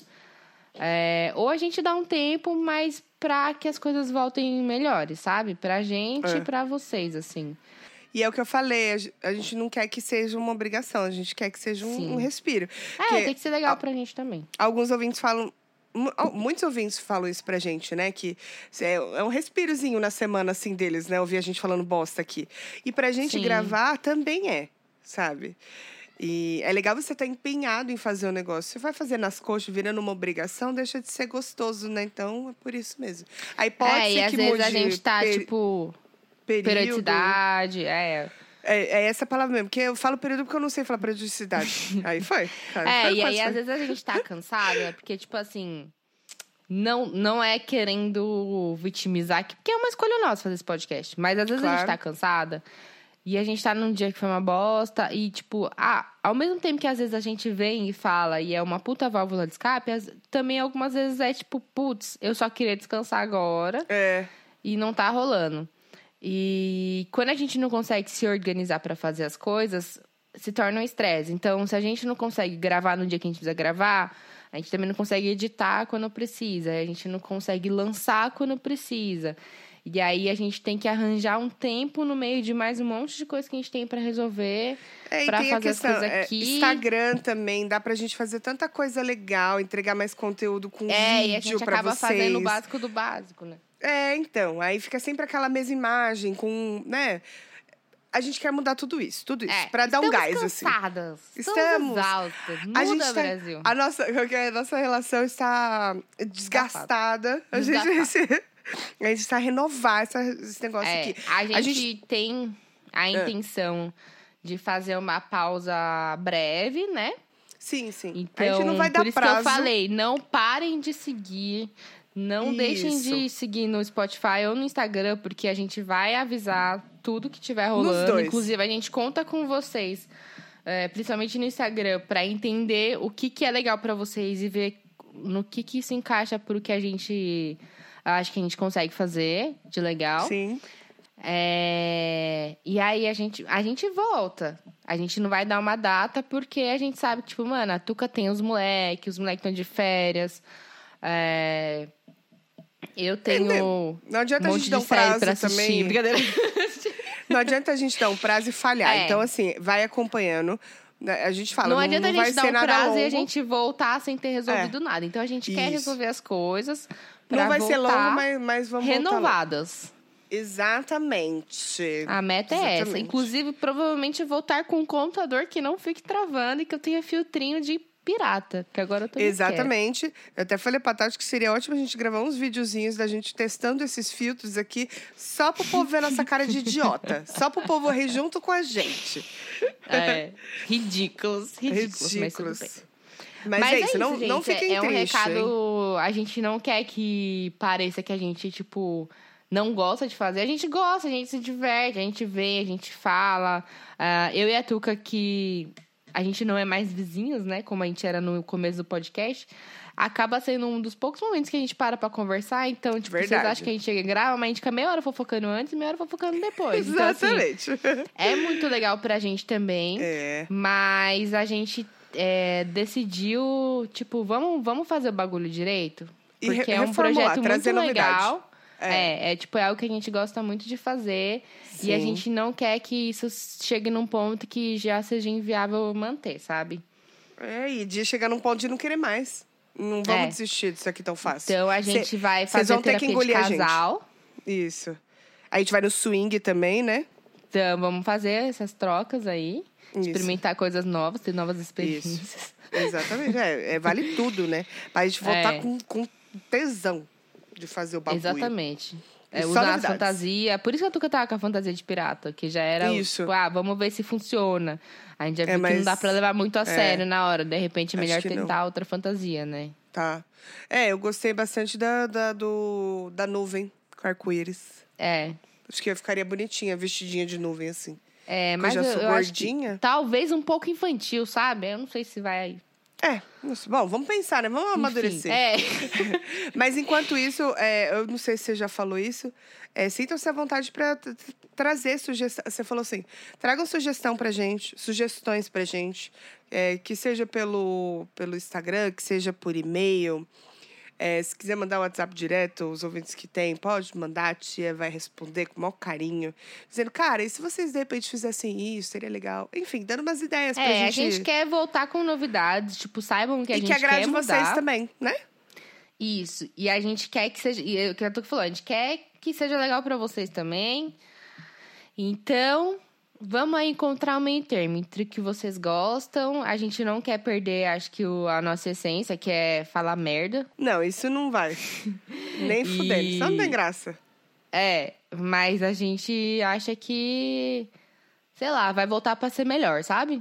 É, ou a gente dá um tempo, mas pra que as coisas voltem melhores, sabe? Pra gente É. e pra vocês, assim. E é o que eu falei, a ge- a gente não quer que seja uma obrigação, a gente quer que seja um, um respiro. É, Que tem que ser legal pra gente também. alguns ouvintes falam. Muitos ouvintes falam isso pra gente, né? Que é é um respirozinho na semana, assim, deles, né? Ouvir a gente falando bosta aqui. E pra gente Sim. gravar também é, sabe? E é legal você estar empenhado em fazer o negócio. Você vai fazer nas coxas, virando uma obrigação, deixa de ser gostoso, né? Então é por isso mesmo. Aí pode é, ser e às que vezes mude a gente tá, per- tipo, período. periodicidade, é. É, é essa palavra mesmo, porque eu falo período porque eu não sei falar periodicidade. aí foi. Aí É, foi, e aí quase às foi. vezes a gente tá cansada, porque, tipo assim, não, não é querendo vitimizar, aqui, porque é uma escolha nossa fazer esse podcast. Mas às vezes a gente Claro. tá cansada e a gente tá num dia que foi uma bosta e, tipo, ah, ao mesmo tempo que às vezes a gente vem e fala e é uma puta válvula de escape, as- também algumas vezes é tipo, putz, eu só queria descansar agora. É, e não tá rolando. E quando a gente não consegue se organizar pra fazer as coisas, se torna um estresse. Então, se a gente não consegue gravar no dia que a gente precisa gravar, a gente também não consegue editar quando precisa, a gente não consegue lançar quando precisa. E aí a gente tem que arranjar um tempo no meio de mais um monte de coisa que a gente tem pra resolver. É, tem fazer as questão, coisas é, aqui. Instagram também, dá pra gente fazer tanta coisa legal, entregar mais conteúdo com É, e a vídeo gente acaba vocês. fazendo o básico do básico, né? É, então, aí fica sempre aquela mesma imagem com, né? A gente quer mudar tudo isso, tudo isso, É, pra dar um estamos gás, assim. cansadas, Estamos. Estamos exaustas. Muda, A gente tá- Brasil. A nossa, a nossa relação está desgastada. A gente, a gente está renovar essa, esse negócio É, aqui. a gente, A gente- tem a intenção de fazer uma pausa breve, né? Sim, sim. Então, a gente não vai dar por isso prazo. que eu falei, não parem de seguir. Não deixem Isso. de seguir no Spotify ou no Instagram, porque a gente vai avisar tudo que tiver rolando. Inclusive, a gente conta com vocês, é, principalmente no Instagram, pra entender o que, que é legal pra vocês e ver no que, que se encaixa pro que a gente acha que a gente consegue fazer de legal. Sim. É, E aí a gente, a gente volta. A gente não vai dar uma data porque a gente sabe que, tipo, mano, a Tuca tem os moleques, os moleques estão de férias. É, Eu tenho Não adianta um a monte gente dar um prazo pra também. Brincadeira. Não adianta a gente dar um prazo e falhar. É. Então, assim, vai acompanhando. né? A gente fala, não não, adianta não a gente dar um prazo longo. e a gente voltar sem ter resolvido nada. Então a gente quer Isso. resolver as coisas pra Não vai ser longo, mas, mas vamos renovadas. Exatamente. A meta é essa. Exatamente. Inclusive, provavelmente voltar com um contador que não fique travando e que eu tenha filtrinho de pirata. Que agora eu tô Exatamente. Eu até falei pra Tati que seria ótimo a gente gravar uns videozinhos da gente testando esses filtros aqui, só pro povo ver nossa cara de idiota. só pro povo rir junto com a gente. É, ridículos, ridículos, mas tudo bem. Ridículos. Mas, é isso, não, gente. não fiquem é, é um tristes. hein? recado. A gente não quer que pareça que a gente, tipo, não gosta de fazer. A gente gosta, a gente se diverte, a gente vê, a gente fala. Ah, eu e a Tuca, que a gente não é mais vizinhos, né? Como a gente era no começo do podcast. Acaba sendo um dos poucos momentos que a gente para pra conversar. Então, tipo, vocês Verdade. acham que a gente chega e grava, mas a gente fica meia hora fofocando antes e meia hora fofocando depois. Então, assim, Exatamente. é muito legal pra gente também. é. Mas a gente é, decidiu, tipo, vamos, vamos fazer o bagulho direito? E re- Porque é um projeto muito trazer novidade. É. É. é, tipo, é algo que a gente gosta muito de fazer. E a Sim. gente não quer que isso chegue num ponto que já seja inviável manter, sabe? É, e de chegar num ponto de não querer mais. Não vamos É. desistir disso aqui tão fácil. Então a Cê- gente vai vocês fazer vão ter que terapia de engolir a gente. casal. Isso. A gente vai no swing também, né? Então vamos fazer essas trocas aí. Isso. Experimentar coisas novas, ter novas experiências. Exatamente. É, é, vale tudo, né? Pra gente voltar É. com, com tesão de fazer o bagulho. Exatamente. É, usar as novidades. fantasias. Por isso que eu Tuca tava com a fantasia de pirata, que já era. Isso. Tipo, ah, vamos ver se funciona. A gente já É, viu que mas- não dá pra levar muito a é. sério na hora. De repente, é melhor que não. tentar outra fantasia, né? Tá. É, eu gostei bastante da, da, do, da nuvem com arco-íris. É. Acho que eu ficaria bonitinha, vestidinha de nuvem, assim. É, mas eu já sou eu acho que gordinha. talvez um pouco infantil, sabe? Eu não sei se vai. É, nossa, bom, vamos pensar, né? Vamos Enfim, amadurecer. É. Mas enquanto isso, é, eu não sei se você já falou isso, é, sintam-se à vontade para trazer sugestão. Você falou assim: tragam sugestão pra gente, sugestões pra gente, é, que seja pelo, pelo Instagram, que seja por e-mail. É, se quiser mandar o WhatsApp direto, os ouvintes que tem, pode mandar, a tia vai responder com o maior carinho. Dizendo, cara, e se vocês de repente fizessem isso, seria legal. Enfim, dando umas ideias pra É, gente. a gente quer voltar com novidades, tipo, saibam que a e gente que agrade quer mudar. vocês também, né? Isso. E a gente quer que seja. E é o que eu tô falando, a gente quer que seja legal pra vocês também. Então, vamos aí encontrar um meio termo entre o que vocês gostam. A gente não quer perder, acho que, o- a nossa essência, que é falar merda. Não, isso não vai. Nem E- fudendo, isso não tem graça. É, mas a gente acha que. Sei lá, vai voltar pra ser melhor, sabe?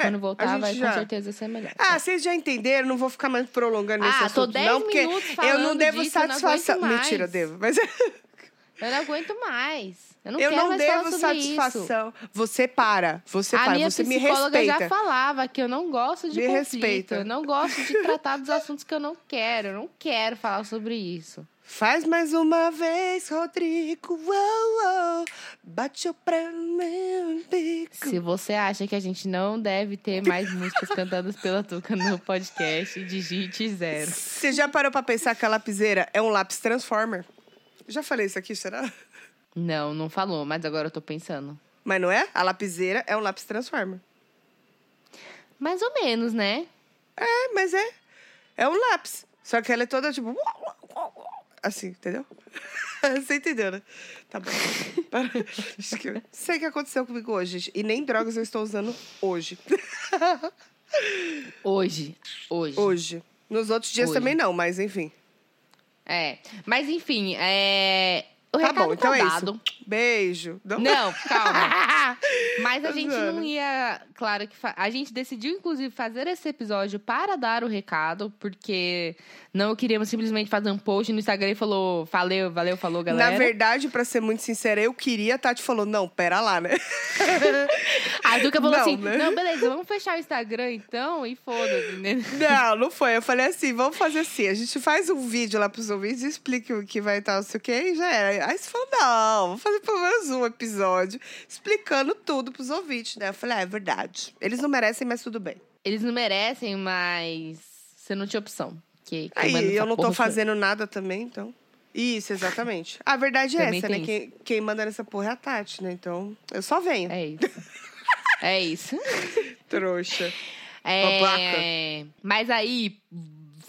Quando É, voltar, vai já- com certeza ser melhor. Ah, vocês já entenderam, não vou ficar mais prolongando Ah, tô assunto, 10 não, porque minutos eu não devo disso, não satisfação. mais. Mentira, devo. Mas Eu não aguento mais. Eu não eu quero não devo sobre isso. satisfação. Você para, você a para, minha você me psicóloga respeita. já falava que eu não gosto de Me conflito. respeita. Eu não gosto de tratar dos assuntos que eu não quero. Eu não quero falar sobre isso. Faz mais uma vez, Rodrigo. Uou, uou, bateu pra bico. Se você acha que a gente não deve ter mais músicas cantadas pela Tuca no podcast, digite zero. Você já parou pra pensar que a lapiseira é um lápis transformer? Já falei isso aqui, será? Não, não falou, mas agora eu tô pensando. Mas não é? A lapiseira é um lápis transformer. Mais ou menos, né? É, mas é. É um lápis. Só que ela é toda tipo. Assim, entendeu? Você entendeu, né? Tá bom. Acho que eu sei o que aconteceu comigo hoje, gente. E nem drogas eu estou usando hoje. Hoje. Hoje. Hoje. Nos outros dias Hoje. também não, mas enfim. É. Mas enfim, é. O Tá recado bom, então tá é dado. isso. Beijo. Não. Não, calma. Mas a gente não ia. Claro que. fa- A gente decidiu, inclusive, fazer esse episódio para dar o recado, porque não queríamos simplesmente fazer um post no Instagram e falou. Valeu, valeu, falou, galera. Na verdade, pra ser muito sincera, eu queria, a Tati falou, não, pera lá, né? A Duca falou Não, assim: né? não, beleza, vamos fechar o Instagram então e foda-se, né? Não, não foi. Eu falei assim, vamos fazer assim. A gente faz um vídeo lá pros ouvintes, explica o que vai estar, não sei o quê, e já era. Aí você falou, não, vamos fazer pelo menos um episódio explicando tudo pros ouvintes, né? Eu falei, ah, é verdade. Eles não merecem, mas tudo bem. Eles não merecem, mas você não tinha opção. Que, Aí eu não tô fazendo nada também, então. Isso, exatamente. A verdade é Também essa, né? Quem, quem manda nessa porra é a Tati, né? Então, eu só venho. É isso. É isso. Trouxa. É, mas aí,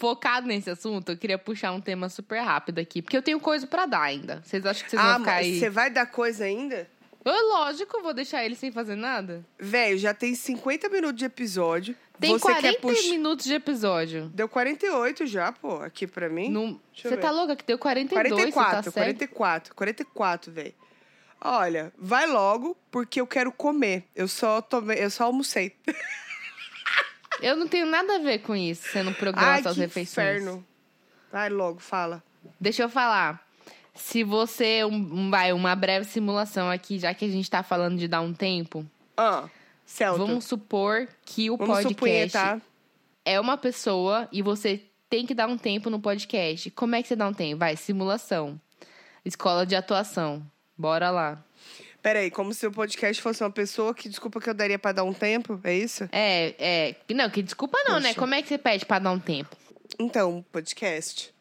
focado nesse assunto, eu queria puxar um tema super rápido aqui, porque eu tenho coisa pra dar ainda. Vocês acham que vocês ah, vão ficar aí? você vai dar coisa ainda? Eu, lógico, vou deixar ele sem fazer nada. Velho, já tem 50 minutos de episódio. Tem Você 40 quer puxar. minutos de episódio. Deu 48 já, pô, aqui pra mim. Não- Você tá louca que deu 42, 44, você tá certo? 44, 44, velho. Olha, vai logo, porque eu quero comer. Eu só tomei, eu só almocei. Eu não tenho nada a ver com isso, você não programa Ai, suas refeições. inferno. Vai logo, fala. Deixa eu falar. Se você, um, vai, uma breve simulação aqui, já que a gente tá falando de dar um tempo, Ah, Celto. vamos supor que o Vamos podcast supunhar, tá? é uma pessoa e você tem que dar um tempo no podcast. Como é que você dá um tempo? Vai, simulação. Escola de atuação. Bora lá. Peraí, como se o podcast fosse uma pessoa que desculpa que eu daria pra dar um tempo, é isso? É, é. Não, que desculpa não, né? Poxa. Como é que você pede pra dar um tempo? Então, podcast.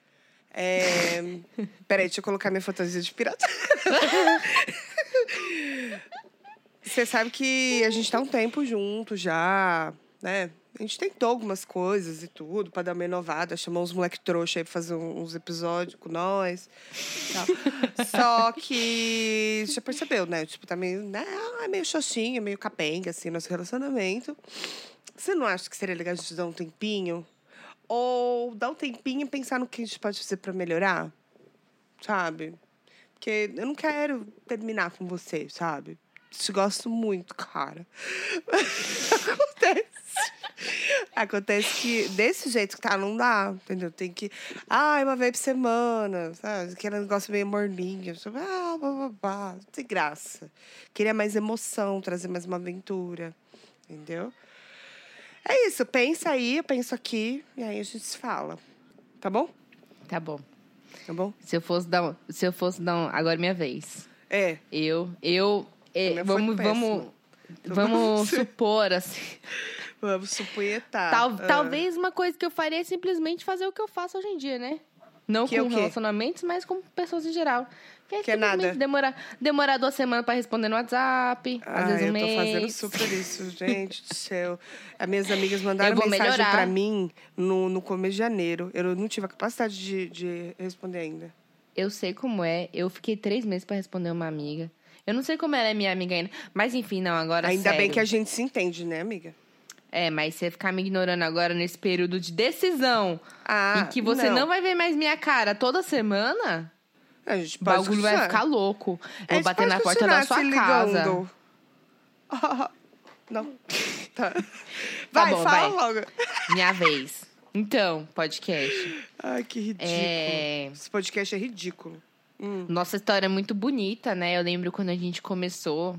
É... Peraí, deixa eu colocar minha fantasia de pirata. Você sabe que a gente tá um tempo junto já. né? A gente tentou algumas coisas e tudo pra dar uma inovada. Chamou uns moleque trouxa aí pra fazer uns episódios com nós. Só que já percebeu, né? Tipo, tá meio, né? É meio xoxinho, meio capenga, assim, nosso relacionamento. Você não acha que seria legal a gente dar um tempinho? Ou dar um tempinho e pensar no que a gente pode fazer pra melhorar? Sabe? Porque eu não quero terminar com você, sabe? Te gosto muito, cara. Acontece. Acontece que desse jeito que tá, não dá, entendeu? Tem que. Ai, uma vez por semana, sabe? Aquele negócio meio morninho. sabe? Ah, blá, blá, blá. Graça. Queria mais emoção, trazer mais uma aventura. Entendeu? É isso, pensa aí, eu penso aqui, e aí a gente se fala. Tá bom? Tá bom. Tá bom? Se eu fosse dar se eu fosse dar um, agora é minha vez. É. Eu, eu, é, vamos, vamos, péssimo. vamos supor assim. Vamos supunhetar. Tal- Ah. Talvez uma coisa que eu faria é simplesmente fazer o que eu faço hoje em dia, né? Não Que é com relacionamentos, mas com pessoas em geral. Que é, Que é nada. simplesmente Demorar, duas semanas pra responder no WhatsApp, às Ah, vezes um eu mês. tô fazendo super isso, gente do céu. As minhas amigas mandaram Eu mensagem pra mim no, no começo de janeiro. Eu não tive a capacidade de, de responder ainda. Eu sei como é. Eu fiquei três meses pra responder uma amiga. Eu não sei como ela é minha amiga ainda. Mas enfim, não, agora ainda bem sério. que a gente se entende, né, amiga? É, mas você ficar me ignorando agora nesse período de decisão Ah, em que você não. vai ver mais minha cara toda semana, A gente o bagulho vai ficar louco. Eu vou bater na porta da sua casa. não. Tá. Tá Vai, bom, fala vai. logo. Minha vez. Então, podcast. Ai, que ridículo. É... Esse podcast é ridículo. Hum. Nossa história é muito bonita, né? Eu lembro quando a gente começou.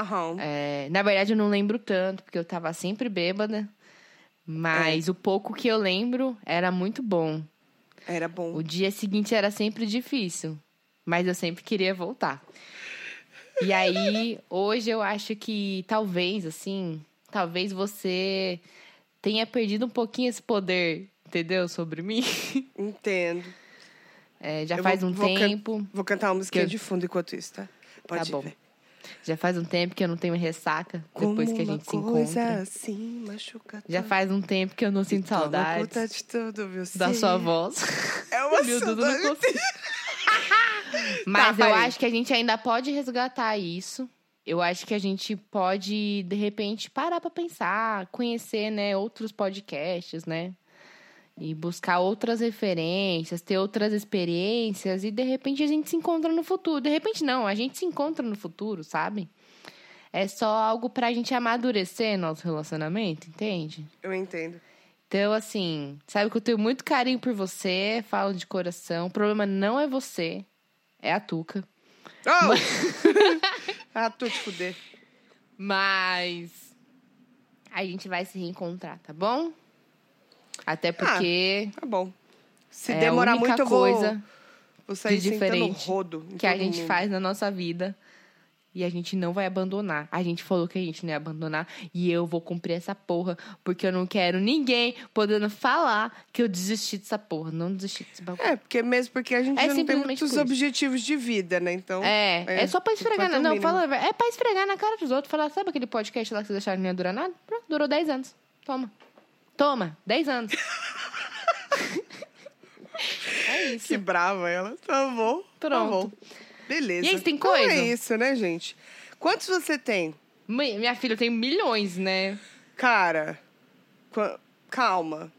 Aham. É, Na verdade, eu não lembro tanto, porque eu tava sempre bêbada. Mas É. o pouco que eu lembro era muito bom. Era bom. O dia seguinte era sempre difícil, mas eu sempre queria voltar. E aí, hoje eu acho que talvez, assim, talvez você tenha perdido um pouquinho esse poder, entendeu? Sobre mim. Entendo. É, já Eu faz vou- um vou can- tempo. Vou cantar uma musiquinha eu- de fundo enquanto isso, tá? Pode Tá ir, bom. vai. Já faz um tempo que eu não tenho ressaca depois Como que a gente se encontra. assim Já faz um tempo que eu não sinto Toma saudades conta de tudo, meu da ser. sua voz. É uma Meu Deus, eu não saudade. consigo. Mas Tá, eu acho que a gente ainda pode resgatar isso. Eu acho que a gente pode, de repente, parar pra pensar, conhecer, né, outros podcasts, né? E buscar outras referências, ter outras experiências e de repente a gente se encontra no futuro. De repente não, a gente se encontra no futuro, sabe? É só algo pra gente amadurecer nosso relacionamento, entende? Eu entendo. Então, assim, sabe que eu tenho muito carinho por você, falo de coração. O problema não é você, é a Tuca. Oh! ah, tu te fuder. Mas a gente vai se reencontrar, tá bom? Até porque Tá bom. Se é demorar muito, eu coisa vou, vou sair de diferente rodo. que a gente mundo. faz na nossa vida. E a gente não vai abandonar. A gente falou que a gente não ia abandonar. E eu vou cumprir essa porra. Porque eu não quero ninguém podendo falar que eu desisti dessa porra. Não desisti desse bagulho. É, porque mesmo porque a gente É não tem muitos objetivos de vida, né? Então. É, é, só pra esfregar. Na, não, fala, é pra esfregar na cara dos outros. Falar, sabe aquele podcast lá que vocês acharam que não ia durar nada? Pronto, durou 10 anos. Toma. Toma, 10 anos. é isso. Que brava ela. Tá bom. Tá Pronto. bom. Beleza. E aí, tem Então coisa? é isso, né, gente? Quantos você tem? Minha filha tem milhões, né? Cara, calma.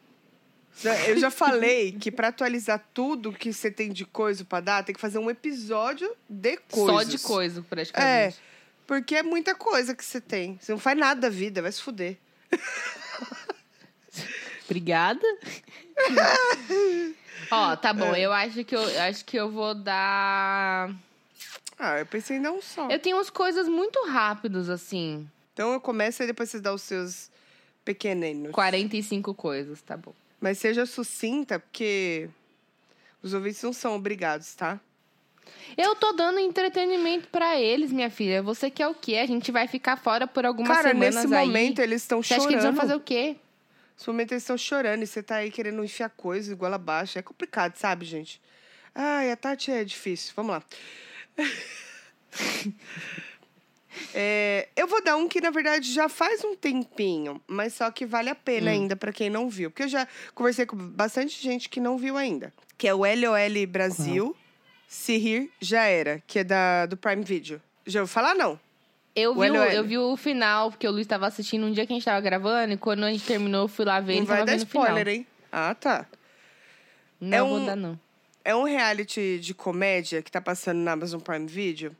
Eu já falei que pra atualizar tudo que você tem de coisa pra dar, tem que fazer um episódio de coisas. Só de coisa, praticamente. Porque é muita coisa que você tem. Você não faz nada da vida, vai se fuder. Obrigada. Ó, tá bom. É. Eu acho que eu, acho que eu vou dar. Ah, eu pensei em dar um só. Eu tenho umas coisas muito rápidas, assim. Então eu começo e depois você dá os seus pequeninos. 45 coisas, tá bom. Mas seja sucinta, porque os ouvintes não são obrigados, tá? Eu tô dando entretenimento pra eles, minha filha. Você quer o quê? A gente vai ficar fora por algumas Cara, semanas nesse aí. momento eles estão Você acha chorando. que eles vão fazer o quê? Nesse momento eles estão chorando e você tá aí querendo enfiar coisa igual abaixo. É complicado, sabe, gente? Ai, a Tati é difícil. Vamos lá. É, eu vou dar um que, na verdade, já faz um tempinho, mas só que vale a pena ainda pra quem não viu. Porque eu já conversei com bastante gente que não viu ainda. Que é o LOL Brasil, Se Rir, Já Era, que é da, do Prime Video. Já ouviu falar, não? Eu vi, o, eu vi o final, porque o Luiz tava assistindo um dia que a gente tava gravando, e quando a gente terminou, eu fui lá ver, não ele vai dar final. spoiler, hein? Ah, tá. Não É vou um- dar, não. É um reality de comédia que tá passando na Amazon Prime Video.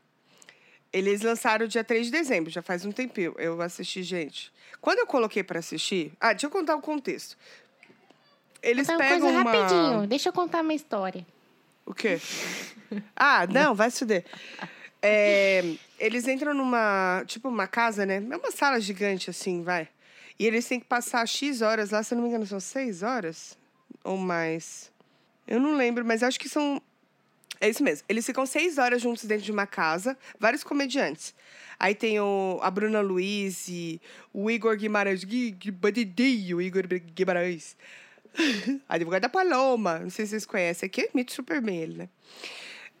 Eles lançaram dia 3 de dezembro, já faz um tempinho. Eu assisti, gente. Quando eu coloquei pra assistir. Ah, deixa eu contar o contexto. Eles pegam coisa uma... rapidinho. Deixa eu contar uma história. O quê? Ah, não, vai se fuder. É, eles entram numa, tipo, uma casa, né? É uma sala gigante, assim, vai. E eles têm que passar X horas lá, se eu não me engano, são seis horas? Ou mais? Eu não lembro, mas acho que são. É isso mesmo. Eles ficam seis horas juntos dentro de uma casa, vários comediantes. Aí tem o, a Bruna Luiz e o Igor Guimarães. O Igor Guimarães. Advogado da Paloma. Não sei se vocês conhecem. Aqui imita super bem ele, né?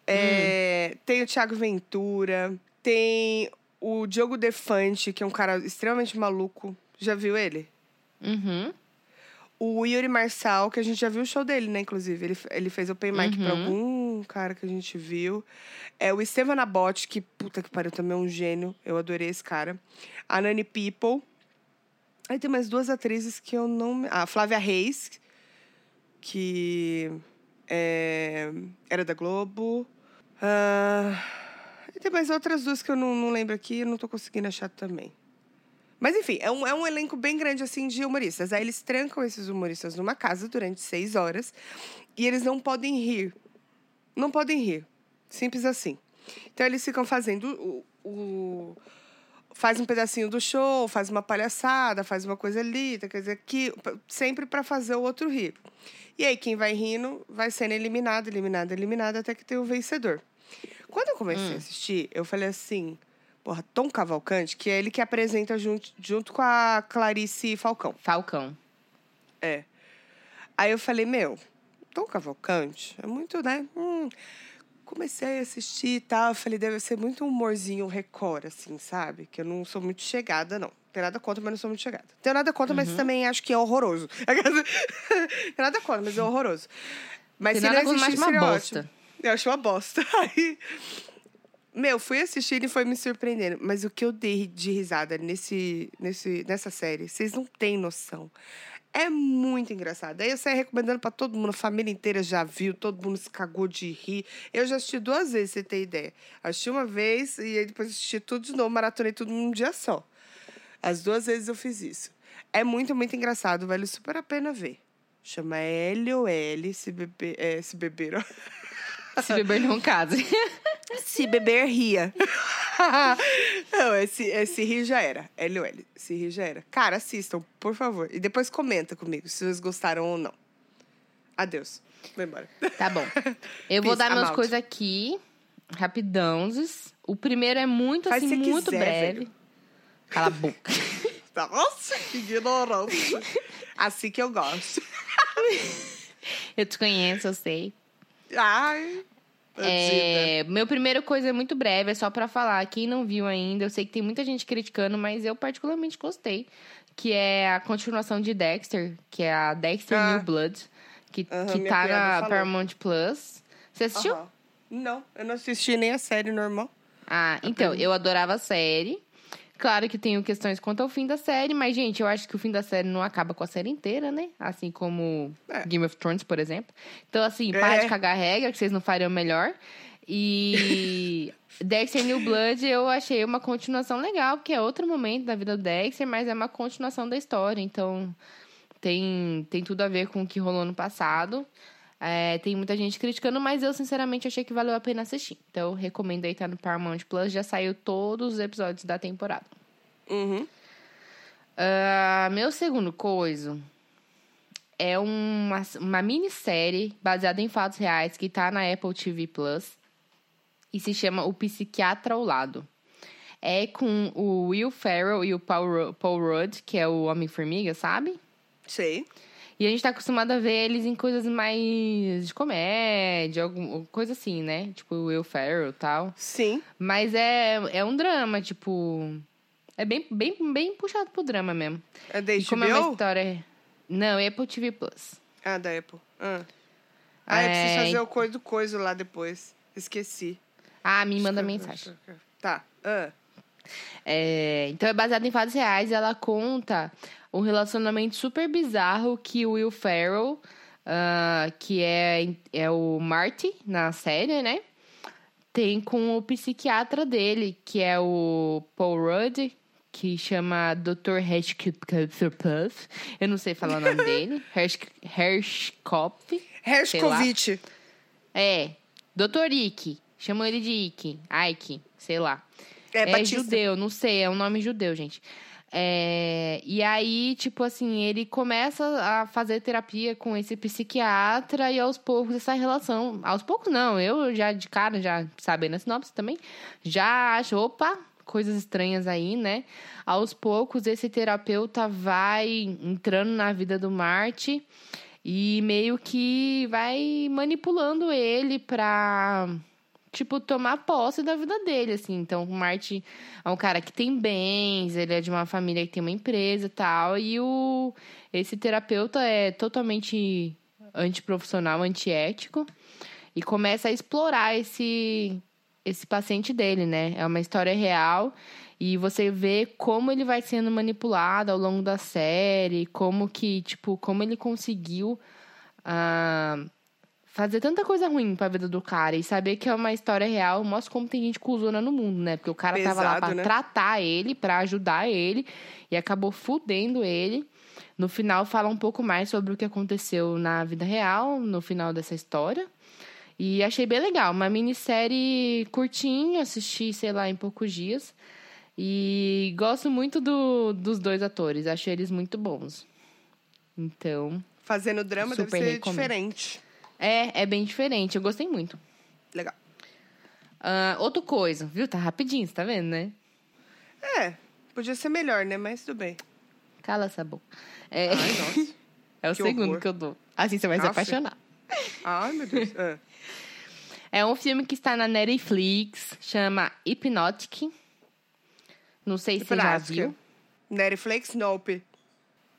É, Tem o Thiago Ventura. Tem o Diogo Defante, que é um cara extremamente maluco. Já viu ele? Uhum. O Yuri Marçal, que a gente já viu o show dele, né? Inclusive, ele, ele fez open mic pra Uhum. algum cara que a gente viu. É o Estevan Nabote, que puta que pariu, também é um gênio. Eu adorei esse cara. A Nani People. Aí tem mais duas atrizes que eu não. me- Ah, a Flávia Reis, que é, era da Globo. Ah, tem mais outras duas que eu não, não lembro aqui, eu não tô conseguindo achar também. Mas enfim, é um, é um elenco bem grande assim de humoristas. Aí eles trancam esses humoristas numa casa durante seis horas e eles não podem rir. Não podem rir. Simples assim. Então eles ficam fazendo o. o- faz um pedacinho do show, faz uma palhaçada, faz uma coisa ali, coisa aqui, p- sempre para fazer o outro rir. E aí quem vai rindo vai sendo eliminado, eliminado, eliminado até que tem o vencedor. Quando eu comecei a assistir, eu falei assim, porra, Tom Cavalcante, que é ele que apresenta junto, junto com a Clarice Falcão. Falcão. É. Aí eu falei, meu, Tom Cavalcante é muito, né? Hum. Comecei a assistir e tal. Eu falei, deve ser muito um humorzinho Record, assim, sabe? Que eu não sou muito chegada, não. Tenho nada contra, mas não sou muito chegada. Tenho nada contra, mas também acho que é horroroso. Tenho nada contra, mas é horroroso. Mas Tem se nada não mas existir, uma seria bosta. ótimo. Eu acho uma bosta. Aí, meu, fui assistir e foi me surpreendendo. Mas o que eu dei de risada nesse, nesse, nessa série, vocês não têm noção. É muito engraçado. Aí eu saí recomendando pra todo mundo, a família inteira já viu, todo mundo se cagou de rir. Eu já assisti duas vezes, você ter ideia. Assisti uma vez e aí depois assisti tudo de novo, maratonei tudo num dia só. As duas vezes eu fiz isso. É muito, muito engraçado, vale super a pena ver. Chama LOL, se beber. É, se beber, ó. Se beber não case. Se beber, ria. Não, esse, esse rir já era. LOL. Se rir já era. Cara, assistam, por favor. E depois comenta comigo se vocês gostaram ou não. Adeus. Vou embora. Tá bom. Eu vou Peace, dar meus out. coisas aqui, rapidãozes. O primeiro é muito, Faz assim, muito quiser, breve. velho. Cala a boca. Nossa, que ignorante. Assim que eu gosto. Eu te conheço, eu sei. Ai. É, meu primeiro coisa é muito breve, é só pra falar. Quem não viu ainda, eu sei que tem muita gente criticando, mas eu particularmente gostei. Que é a continuação de Dexter, que é a Dexter Ah. New Blood, que, Aham, que tá na falou. Paramount Plus. Você assistiu? Aham. Não, eu não assisti nem a série normal. Ah, então, eu adorava a série. Claro que tenho questões quanto ao fim da série, mas, gente, eu acho que o fim da série não acaba com a série inteira, né? Assim como É. Game of Thrones, por exemplo. Então, assim, para É. de cagar regra, que vocês não fariam melhor. E Dexter New Blood eu achei uma continuação legal, porque é outro momento da vida do Dexter, mas é uma continuação da história. Então, tem, tem tudo a ver com o que rolou no passado. É, tem muita gente criticando, mas eu sinceramente achei que valeu a pena assistir. Então, eu recomendo aí, tá no Paramount Plus. Já saiu todos os episódios da temporada. Uhum. Ah, meu segundo coisa é uma, uma minissérie baseada em fatos reais que tá na Apple TV Plus e se chama O Psiquiatra ao Lado. É com o Will Ferrell e o Paul, Paul Rudd, que é o Homem-Formiga, sabe? Sei. E a gente tá acostumado a ver eles em coisas mais de comédia, alguma coisa assim, né? Tipo Will Ferrell e tal. Sim. Mas é, é um drama, tipo. É bem, bem, bem puxado pro drama mesmo. É da E como é uma HBO? história. Não, é Apple TV Plus. Ah, da Apple. Ah, ah eu preciso É, fazer o coisa do coisa lá depois. Esqueci. Ah, me manda mensagem. Tá. Ah. É, então é baseado em fatos reais e ela conta um relacionamento super bizarro que o Will Ferrell, ah, que é, é o Marty na série, né? Tem com o psiquiatra dele, que é o Paul Rudd, que chama Dr. Hershkopf. Eu não sei falar o nome dele. Hersh- Hershkopf. Hershkovich. É, Dr. Ike. Chamam ele de Ike. Ike, sei lá. É, É, Batista. judeu, não sei, é um nome judeu, gente. É, e aí, tipo assim, ele começa a fazer terapia com esse psiquiatra e aos poucos essa relação. Aos poucos não, eu já de cara, já sabendo a sinopse também, já acho, opa, coisas estranhas aí, né? Aos poucos esse terapeuta vai entrando na vida do Marte e meio que vai manipulando ele pra tipo, tomar posse da vida dele, assim. Então, o Marty é um cara que tem bens, ele é de uma família que tem uma empresa e tal. E o, esse terapeuta é totalmente antiprofissional, antiético. E começa a explorar esse, esse paciente dele, né? É uma história real. E você vê como ele vai sendo manipulado ao longo da série, como que, tipo, como ele conseguiu ah, fazer tanta coisa ruim pra vida do cara e saber que é uma história real, mostra como tem gente cuzona no mundo, né? Porque o cara tava lá Pesado, pra né? tratar ele, pra ajudar ele e acabou fudendo ele. No final fala um pouco mais sobre o que aconteceu na vida real, no final dessa história. E achei bem legal, uma minissérie curtinha, assisti, sei lá, em poucos dias. E gosto muito do- dos dois atores, acho eles muito bons. Então, Fazendo drama deve ser recomendo. diferente. É, é bem diferente, eu gostei muito. Legal. Ah, outra coisa, viu? Tá rapidinho, você tá vendo, né? É, podia ser melhor, né? Mas tudo bem. Cala essa boca. É, Ai, nossa. é o que segundo horror. que eu dou. Assim você vai se apaixonar. Ai, meu Deus. Ah. É um filme que está na Netflix, chama Hypnotic. Não sei se você já viu. Netflix, nope.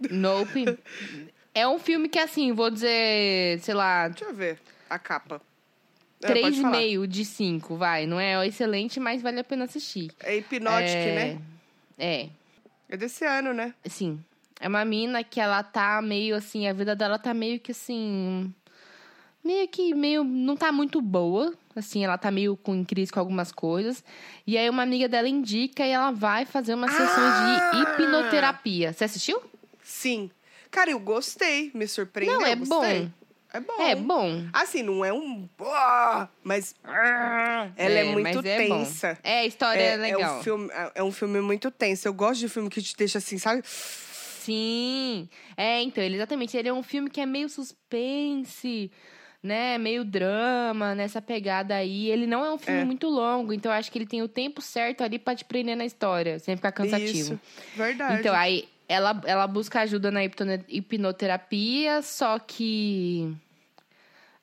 Nope. é um filme que, assim, vou dizer, sei lá, Deixa eu ver a capa. Ah, pode falar. 3,5 de 5, vai. Não é excelente, mas vale a pena assistir. É Hipnotic, é... né? É, É desse ano, né? Sim. É uma mina que ela tá meio assim, a vida dela tá meio que assim. Meio que meio. Não tá muito boa. Assim, ela tá meio com, em crise com algumas coisas. E aí uma amiga dela indica e ela vai fazer sessões Ah! de hipnoterapia. Você assistiu? Sim. Cara, eu gostei. Me surpreendeu. Não, é gostei. bom. É bom. É bom. Assim, não é um... Mas ela é, muito mas é bom. tensa. É, a história é, legal. um filme, é- é um filme muito tenso. Eu gosto de filme que te deixa assim, sabe? Sim. É, então, ele, exatamente. Ele é um filme que é meio suspense, né? Meio drama, nessa pegada aí. Ele não é um filme É. muito longo, então eu acho que ele tem o tempo certo ali pra te prender na história, sem ficar cansativo. Isso. Verdade. Então, aí ela, ela busca ajuda na hipno- hipnoterapia, só que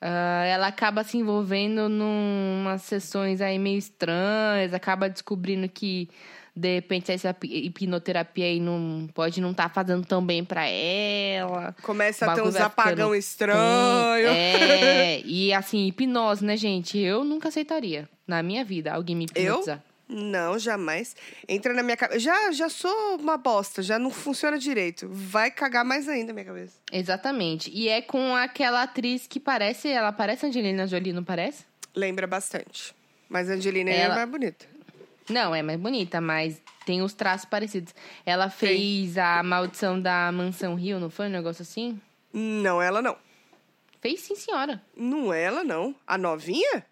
ah, ela acaba se envolvendo numas sessões aí meio estranhas, acaba descobrindo que de repente essa pi- hipnoterapia aí não pode não estar fazendo tão bem pra ela. Começa a ter uns apagão estranho. É, e assim, hipnose, né, gente? Eu nunca aceitaria na minha vida alguém me Eu? Não, jamais. Entra na minha cabeça. Já, já sou uma bosta, já não funciona direito. Vai cagar mais ainda na minha cabeça. Exatamente. E é com aquela atriz que parece. Ela parece Angelina Jolie, não parece? Lembra bastante. Mas a Angelina é Ela- mais bonita. Não, é mais bonita, mas tem os traços parecidos. Ela fez a maldição da Mansão Rio, não foi um negócio assim? Não, ela não. Fez sim, senhora. Não é ela, não. A novinha?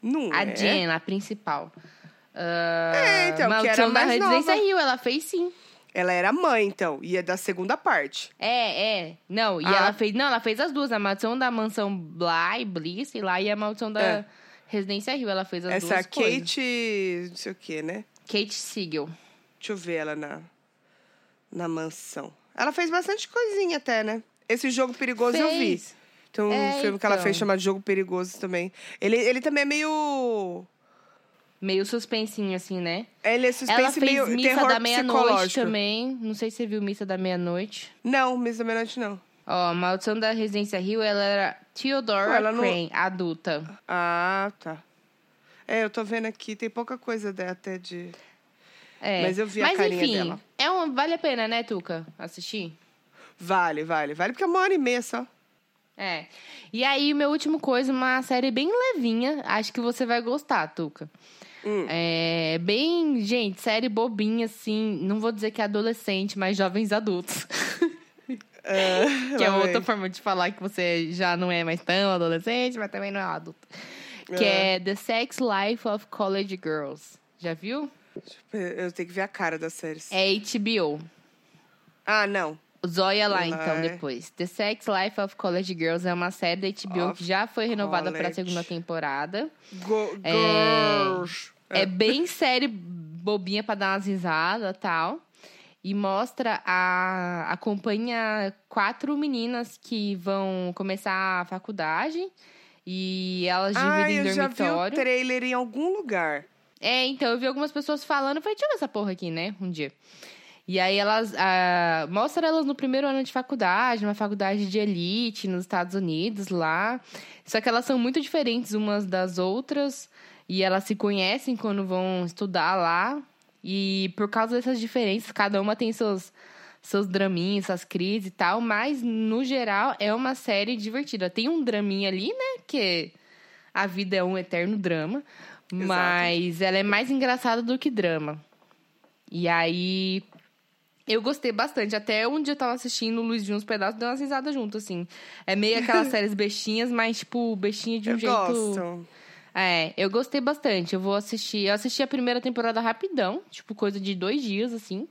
Não A é. Jen, a principal. Ah, É, então, que maldição era da mais Residência nova. Rio, ela fez sim. Ela era mãe, então. E é da segunda parte. É, é. Não, e Ah. ela fez. Não, ela fez as duas. A maldição da mansão Bly, Bly, sei lá, e a maldição da É. Residência Rio. Ela fez as Essa duas coisas. Kate... Não sei o quê, né? Kate Siegel. Deixa eu ver ela na... Na mansão. Ela fez bastante coisinha até, né? Esse jogo perigoso eu vi. Fez. Tem um É, filme que ela então. fez chamado Jogo Perigoso também. Ele, ele também é meio. Meio suspensinho, assim, né? Ele é Ela suspense fez meio Missa terror da Meia-Noite também. Não sei se você viu Missa da Meia-Noite. Não, Miss da Meia-Noite não. Ó, Maldição da Residência Rio, ela era Theodora ela não- Crane, adulta. Ah, tá. É, eu tô vendo aqui, tem pouca coisa dela até de. É. Mas eu vi a Mas, carinha enfim, dela. É um, vale a pena, né, Tuca? Assistir? Vale, vale, vale, porque é uma hora e meia só. É. E aí, meu último coisa, uma série bem levinha. Acho que você vai gostar, Tuca. Hum. É bem, gente, série bobinha, assim. Não vou dizer que é adolescente, mas jovens adultos. Ah, que é outra forma de falar que você já não é mais tão adolescente, mas também não é adulto. Que é The Sex Life of College Girls. Já viu? Eu tenho que ver a cara das séries. É HBO. Ah, não. Zóia lá, Vai. então, depois. The Sex Life of College Girls é uma série da HBO Of que já foi renovada para a segunda temporada. Go É. Girls. É bem série bobinha pra dar umas risadas e tal. E mostra a. acompanha quatro meninas que vão começar a faculdade. E elas Ah, dividem eu já vi o dormitório. trailer em algum lugar. É, então, eu vi algumas pessoas falando, falei, deixa eu ver essa porra aqui, né, um dia. E aí elas, ah, mostra elas no primeiro ano de faculdade, uma faculdade de elite nos Estados Unidos, lá. Só que elas são muito diferentes umas das outras, e elas se conhecem quando vão estudar lá. E por causa dessas diferenças, cada uma tem seus, seus draminhas, suas crises e tal, mas no geral é uma série divertida. Tem um draminha ali, né, que a vida é um eterno drama. Mas ela é mais engraçada do que drama. E aí. Eu gostei bastante. Até um dia eu tava assistindo o Luiz de uns pedaços, deu umas risadas junto, assim. É meio aquelas séries bestinhas, mas, tipo, bestinha de um eu jeito. gosto. É, eu gostei bastante. Eu vou assistir. Eu assisti a primeira temporada rapidão, tipo, coisa de dois dias, assim.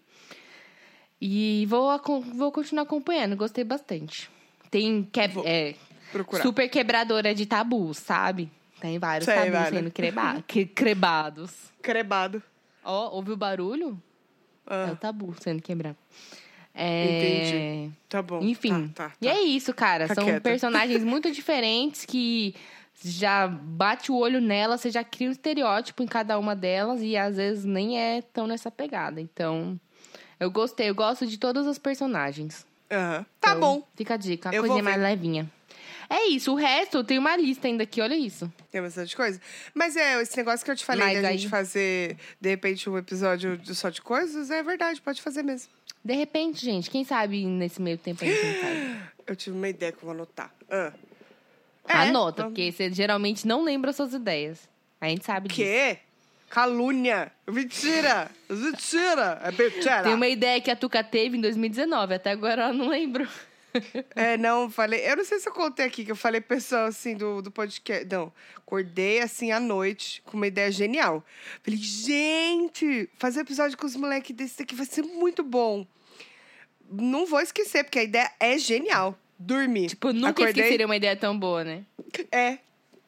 E vou, vou continuar acompanhando. Gostei bastante. Tem que, é, super quebradora de tabus, sabe? Tem vários Sei, tabus vale. sendo creba que- crebados. Crebado. Ó, ouviu o barulho? É o Ah, tabu sendo quebrado. É... Entendi. tá bom. Enfim. Tá, tá, E tá. é isso, cara. Tá São quieta. personagens muito diferentes que já bate o olho nela, você já cria um estereótipo em cada uma delas e às vezes nem é tão nessa pegada. Então, eu gostei, eu gosto de todas as personagens. Aham. Tá Então, bom. Fica a dica, uma coisinha vou mais levinha. É isso, o resto, tem uma lista ainda aqui, olha isso. Tem bastante coisa. Mas é, esse negócio que eu te falei Mas da aí- gente fazer, de repente, um episódio de só de coisas, é verdade, pode fazer mesmo. De repente, gente, quem sabe nesse meio tempo a gente não. Eu tive uma ideia que eu vou anotar. Ah. É, Anota, vamos- porque você geralmente não lembra suas ideias. A gente sabe disso. Quê? Calúnia! Mentira! Mentira! É mentira! Tem uma ideia que a Tuca teve em 2019, até agora ela não lembrou. É, não, falei. Eu não sei se eu contei aqui, que eu falei pessoal assim do, do podcast. Não, acordei assim à noite com uma ideia genial. Falei, gente, fazer episódio com os moleques desse daqui vai ser muito bom. Não vou esquecer, porque a ideia é genial. Dormir. Tipo, nunca Acordei, esqueceria uma ideia tão boa, né? É,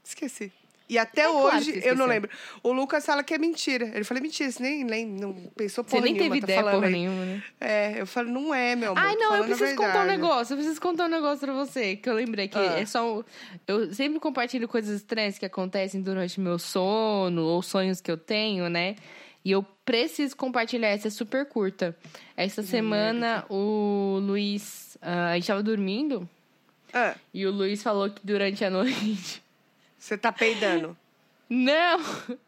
esqueci. E até É claro hoje você eu não lembro. O Lucas fala que é mentira. Ele falou, mentira, você nem, nem não pensou Você porra nem nenhuma, teve tá ideia porra nenhuma, né? É, eu falo, não é, meu amor. Ai, não, eu preciso contar um negócio. Eu preciso contar um negócio pra você, que eu lembrei que Ah. é só. Eu sempre compartilho coisas estranhas que acontecem durante meu sono ou sonhos que eu tenho, né? E eu preciso compartilhar, essa é super curta. Essa semana, o Luiz. ah, a gente tava dormindo Ah, e o Luiz falou que durante a noite. Você tá peidando. Não!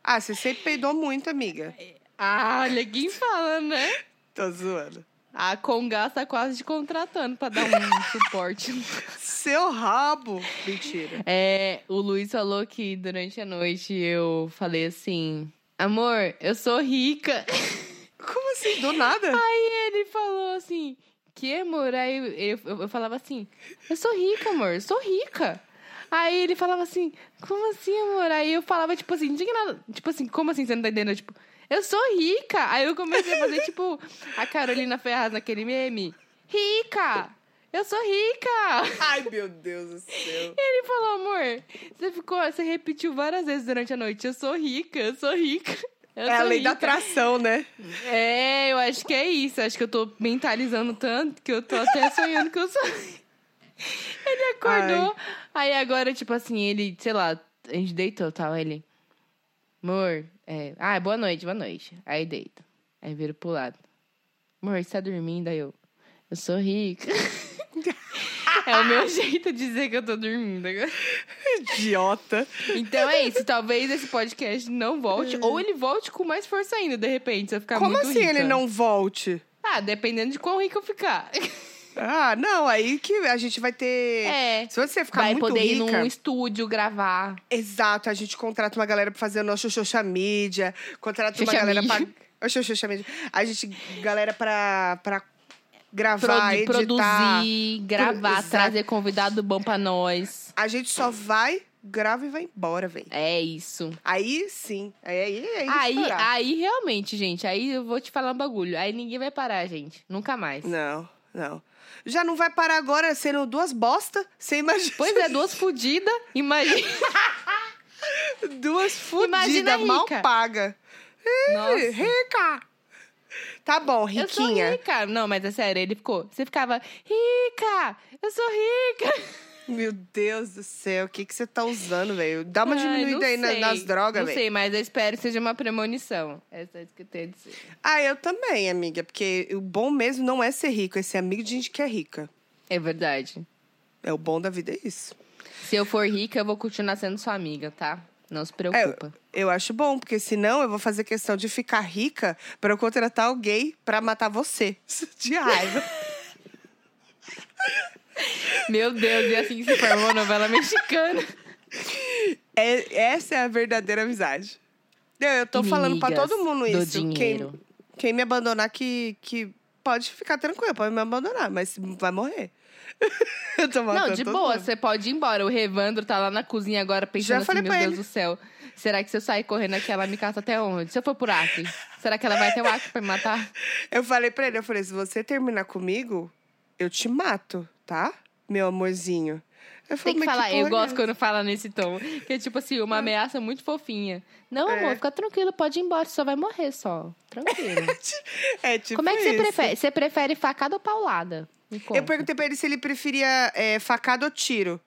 Ah, você sempre peidou muito, amiga. Ah, olha quem fala, né? Tô zoando. A Congás tá quase te contratando pra dar um suporte. Seu rabo! Mentira. É, o Luiz falou que durante a noite eu falei assim: Amor, eu sou rica. Como assim? Do nada? Aí ele falou assim: Que amor? Aí eu, eu, eu falava assim: Eu sou rica, amor, eu sou rica. Aí ele falava assim: Como assim, amor? Aí eu falava, tipo assim, indignada. Tipo assim, como assim você não tá entendendo? Tipo, eu sou rica. Aí eu comecei a fazer, tipo, a Carolina Ferraz naquele meme: Rica! Eu sou rica! Ai, meu Deus do céu. Ele falou, amor, você ficou, você repetiu várias vezes durante a noite. Eu sou rica, eu sou rica. Eu É a lei da rica. atração, né? É, eu acho que é isso. Acho que eu tô mentalizando tanto que eu tô até sonhando que eu sou. Ele acordou. Aí agora, tipo assim, ele, sei lá, a gente deitou tal. Ele. Amor, é. Ah, boa noite, boa noite. Aí deita. Aí vira pro lado. Amor, você tá dormindo? Aí eu. Eu sou rica. é o meu jeito de dizer que eu tô dormindo agora. Idiota. Então é isso. Talvez esse podcast não volte. ou ele volte com mais força ainda, de repente. Se eu ficar Como muito assim rica. ele não volte? Ah, dependendo de quão rico eu ficar. Ah, não, aí que a gente vai ter. É. Se você ficar Vai muito poder ir rica. num estúdio gravar. Exato, a gente contrata uma galera pra fazer o nosso social media, contrata uma galera pra. Media. Ô, Xuxa Xuxa Media. A gente, galera pra, pra gravar, Produ- editar. produzir, gravar, Exato. trazer convidado bom pra nós. A gente só vai, grava e vai embora, velho. É isso. Aí sim. Aí, aí, aí, Aí, estourar. aí realmente, gente, aí eu vou te falar um bagulho. Aí ninguém vai parar, gente. Nunca mais. Não, não. Já não vai parar agora sendo duas bosta? Você imagina? Pois é, duas fudidas. Imagina. Duas fudidas, mal paga. Nossa. Rica! Tá bom, Eu sou riquinha. rica. Não, mas é sério, ele ficou. Você ficava, rica! Eu sou rica! Meu Deus do céu, o que, que você tá usando, velho? Dá uma Ai, diminuída aí na- nas drogas, Não velho. sei, mas eu espero que seja uma premonição. Essa é isso que eu tenho a dizer. Ah, eu também, amiga, porque o bom mesmo não é ser rico, é ser amigo de gente que é rica. É verdade. É o bom da vida, é isso. Se eu for rica, eu vou continuar sendo sua amiga, tá? Não se É, preocupa. eu acho bom, porque senão eu vou fazer questão de ficar rica pra eu contratar alguém pra matar você. De raiva. Meu Deus, e assim se formou a novela mexicana. É, essa é a verdadeira amizade. Eu, eu tô falando pra todo mundo do isso. Quem, dinheiro. quem me abandonar, que, que pode ficar tranquilo, pode me abandonar, mas vai morrer. eu tô Não, de boa, mundo. você pode ir embora. O Revandro tá lá na cozinha agora pensando Já assim, meu Deus ele. do céu. Será que se eu sair correndo aqui, ela me cata até onde? Se eu for por Acre, será que ela vai até o Acre pra me matar? Eu falei pra ele, eu falei, se você terminar comigo, eu te mato, tá? Meu amorzinho. Eu Tem falei, que "Mas falar, eu porra é gosto essa?" quando fala nesse tom. Que é tipo assim, uma ameaça muito fofinha. Não, É. amor, fica tranquilo, pode ir embora, só vai morrer só. Tranquilo. É tipo Como é que você isso. prefere? Você prefere facada ou paulada? Eu perguntei pra ele se ele preferia é, facada ou tiro.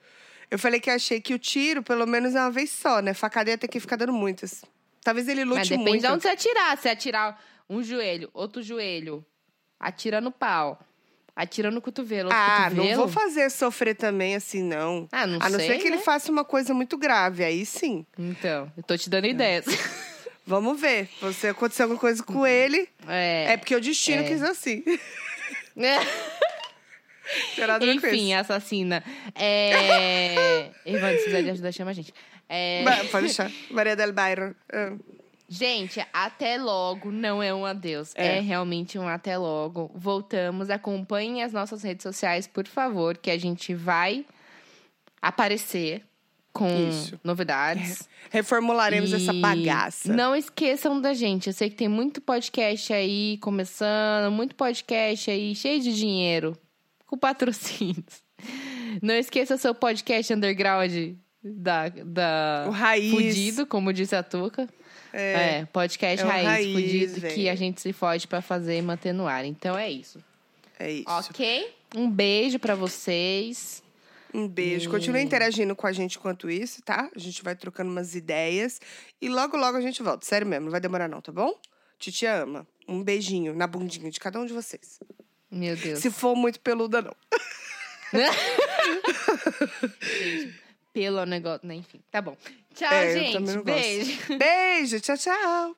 Eu falei que achei que o tiro, pelo menos, é uma vez só, né? Facada ia ter que ficar dando muitas. Talvez ele lute Mas depende muito. de onde você atirar. Se atirar um joelho, outro joelho, atira no pau, atira no cotovelo, Ah, cotovelo. não vou fazer sofrer também assim, não. Ah, não A não sei, ser que ele né? faça uma coisa muito grave, aí sim. Então, eu tô te dando ideias. Vamos ver. Se acontecer alguma coisa com ele, É. é porque o destino É. quis assim. Será Enfim, assassina. É. Evandro, se precisar de ajuda, chama a gente. É... Pode deixar. Maria del Bairro. Gente, até logo não é um adeus. É. É. realmente um até logo. Voltamos. Acompanhem as nossas redes sociais, por favor, que a gente vai aparecer com Isso. novidades. Reformularemos E essa bagaça. Não esqueçam da gente. Eu sei que tem muito podcast aí começando, muito podcast aí cheio de dinheiro, com patrocínios. Não esqueça seu podcast underground da, da O Raiz. Fudido, como disse a Tuca. É. É, podcast É raiz, Raiz, fudido, que velho. a gente se fode pra fazer e manter no ar. Então é isso. É isso. Ok? Um beijo pra vocês. Um beijo. Continue interagindo com a gente enquanto isso, tá? A gente vai trocando umas ideias. E logo, logo a gente volta. Sério mesmo, não vai demorar não, tá bom? Titi ama. Um beijinho na bundinha de cada um de vocês. Meu Deus. Se for muito peluda, não. Pelo negócio, né? Enfim, tá bom. Tchau, É, gente. não gosto. Beijo. Beijo, tchau, tchau.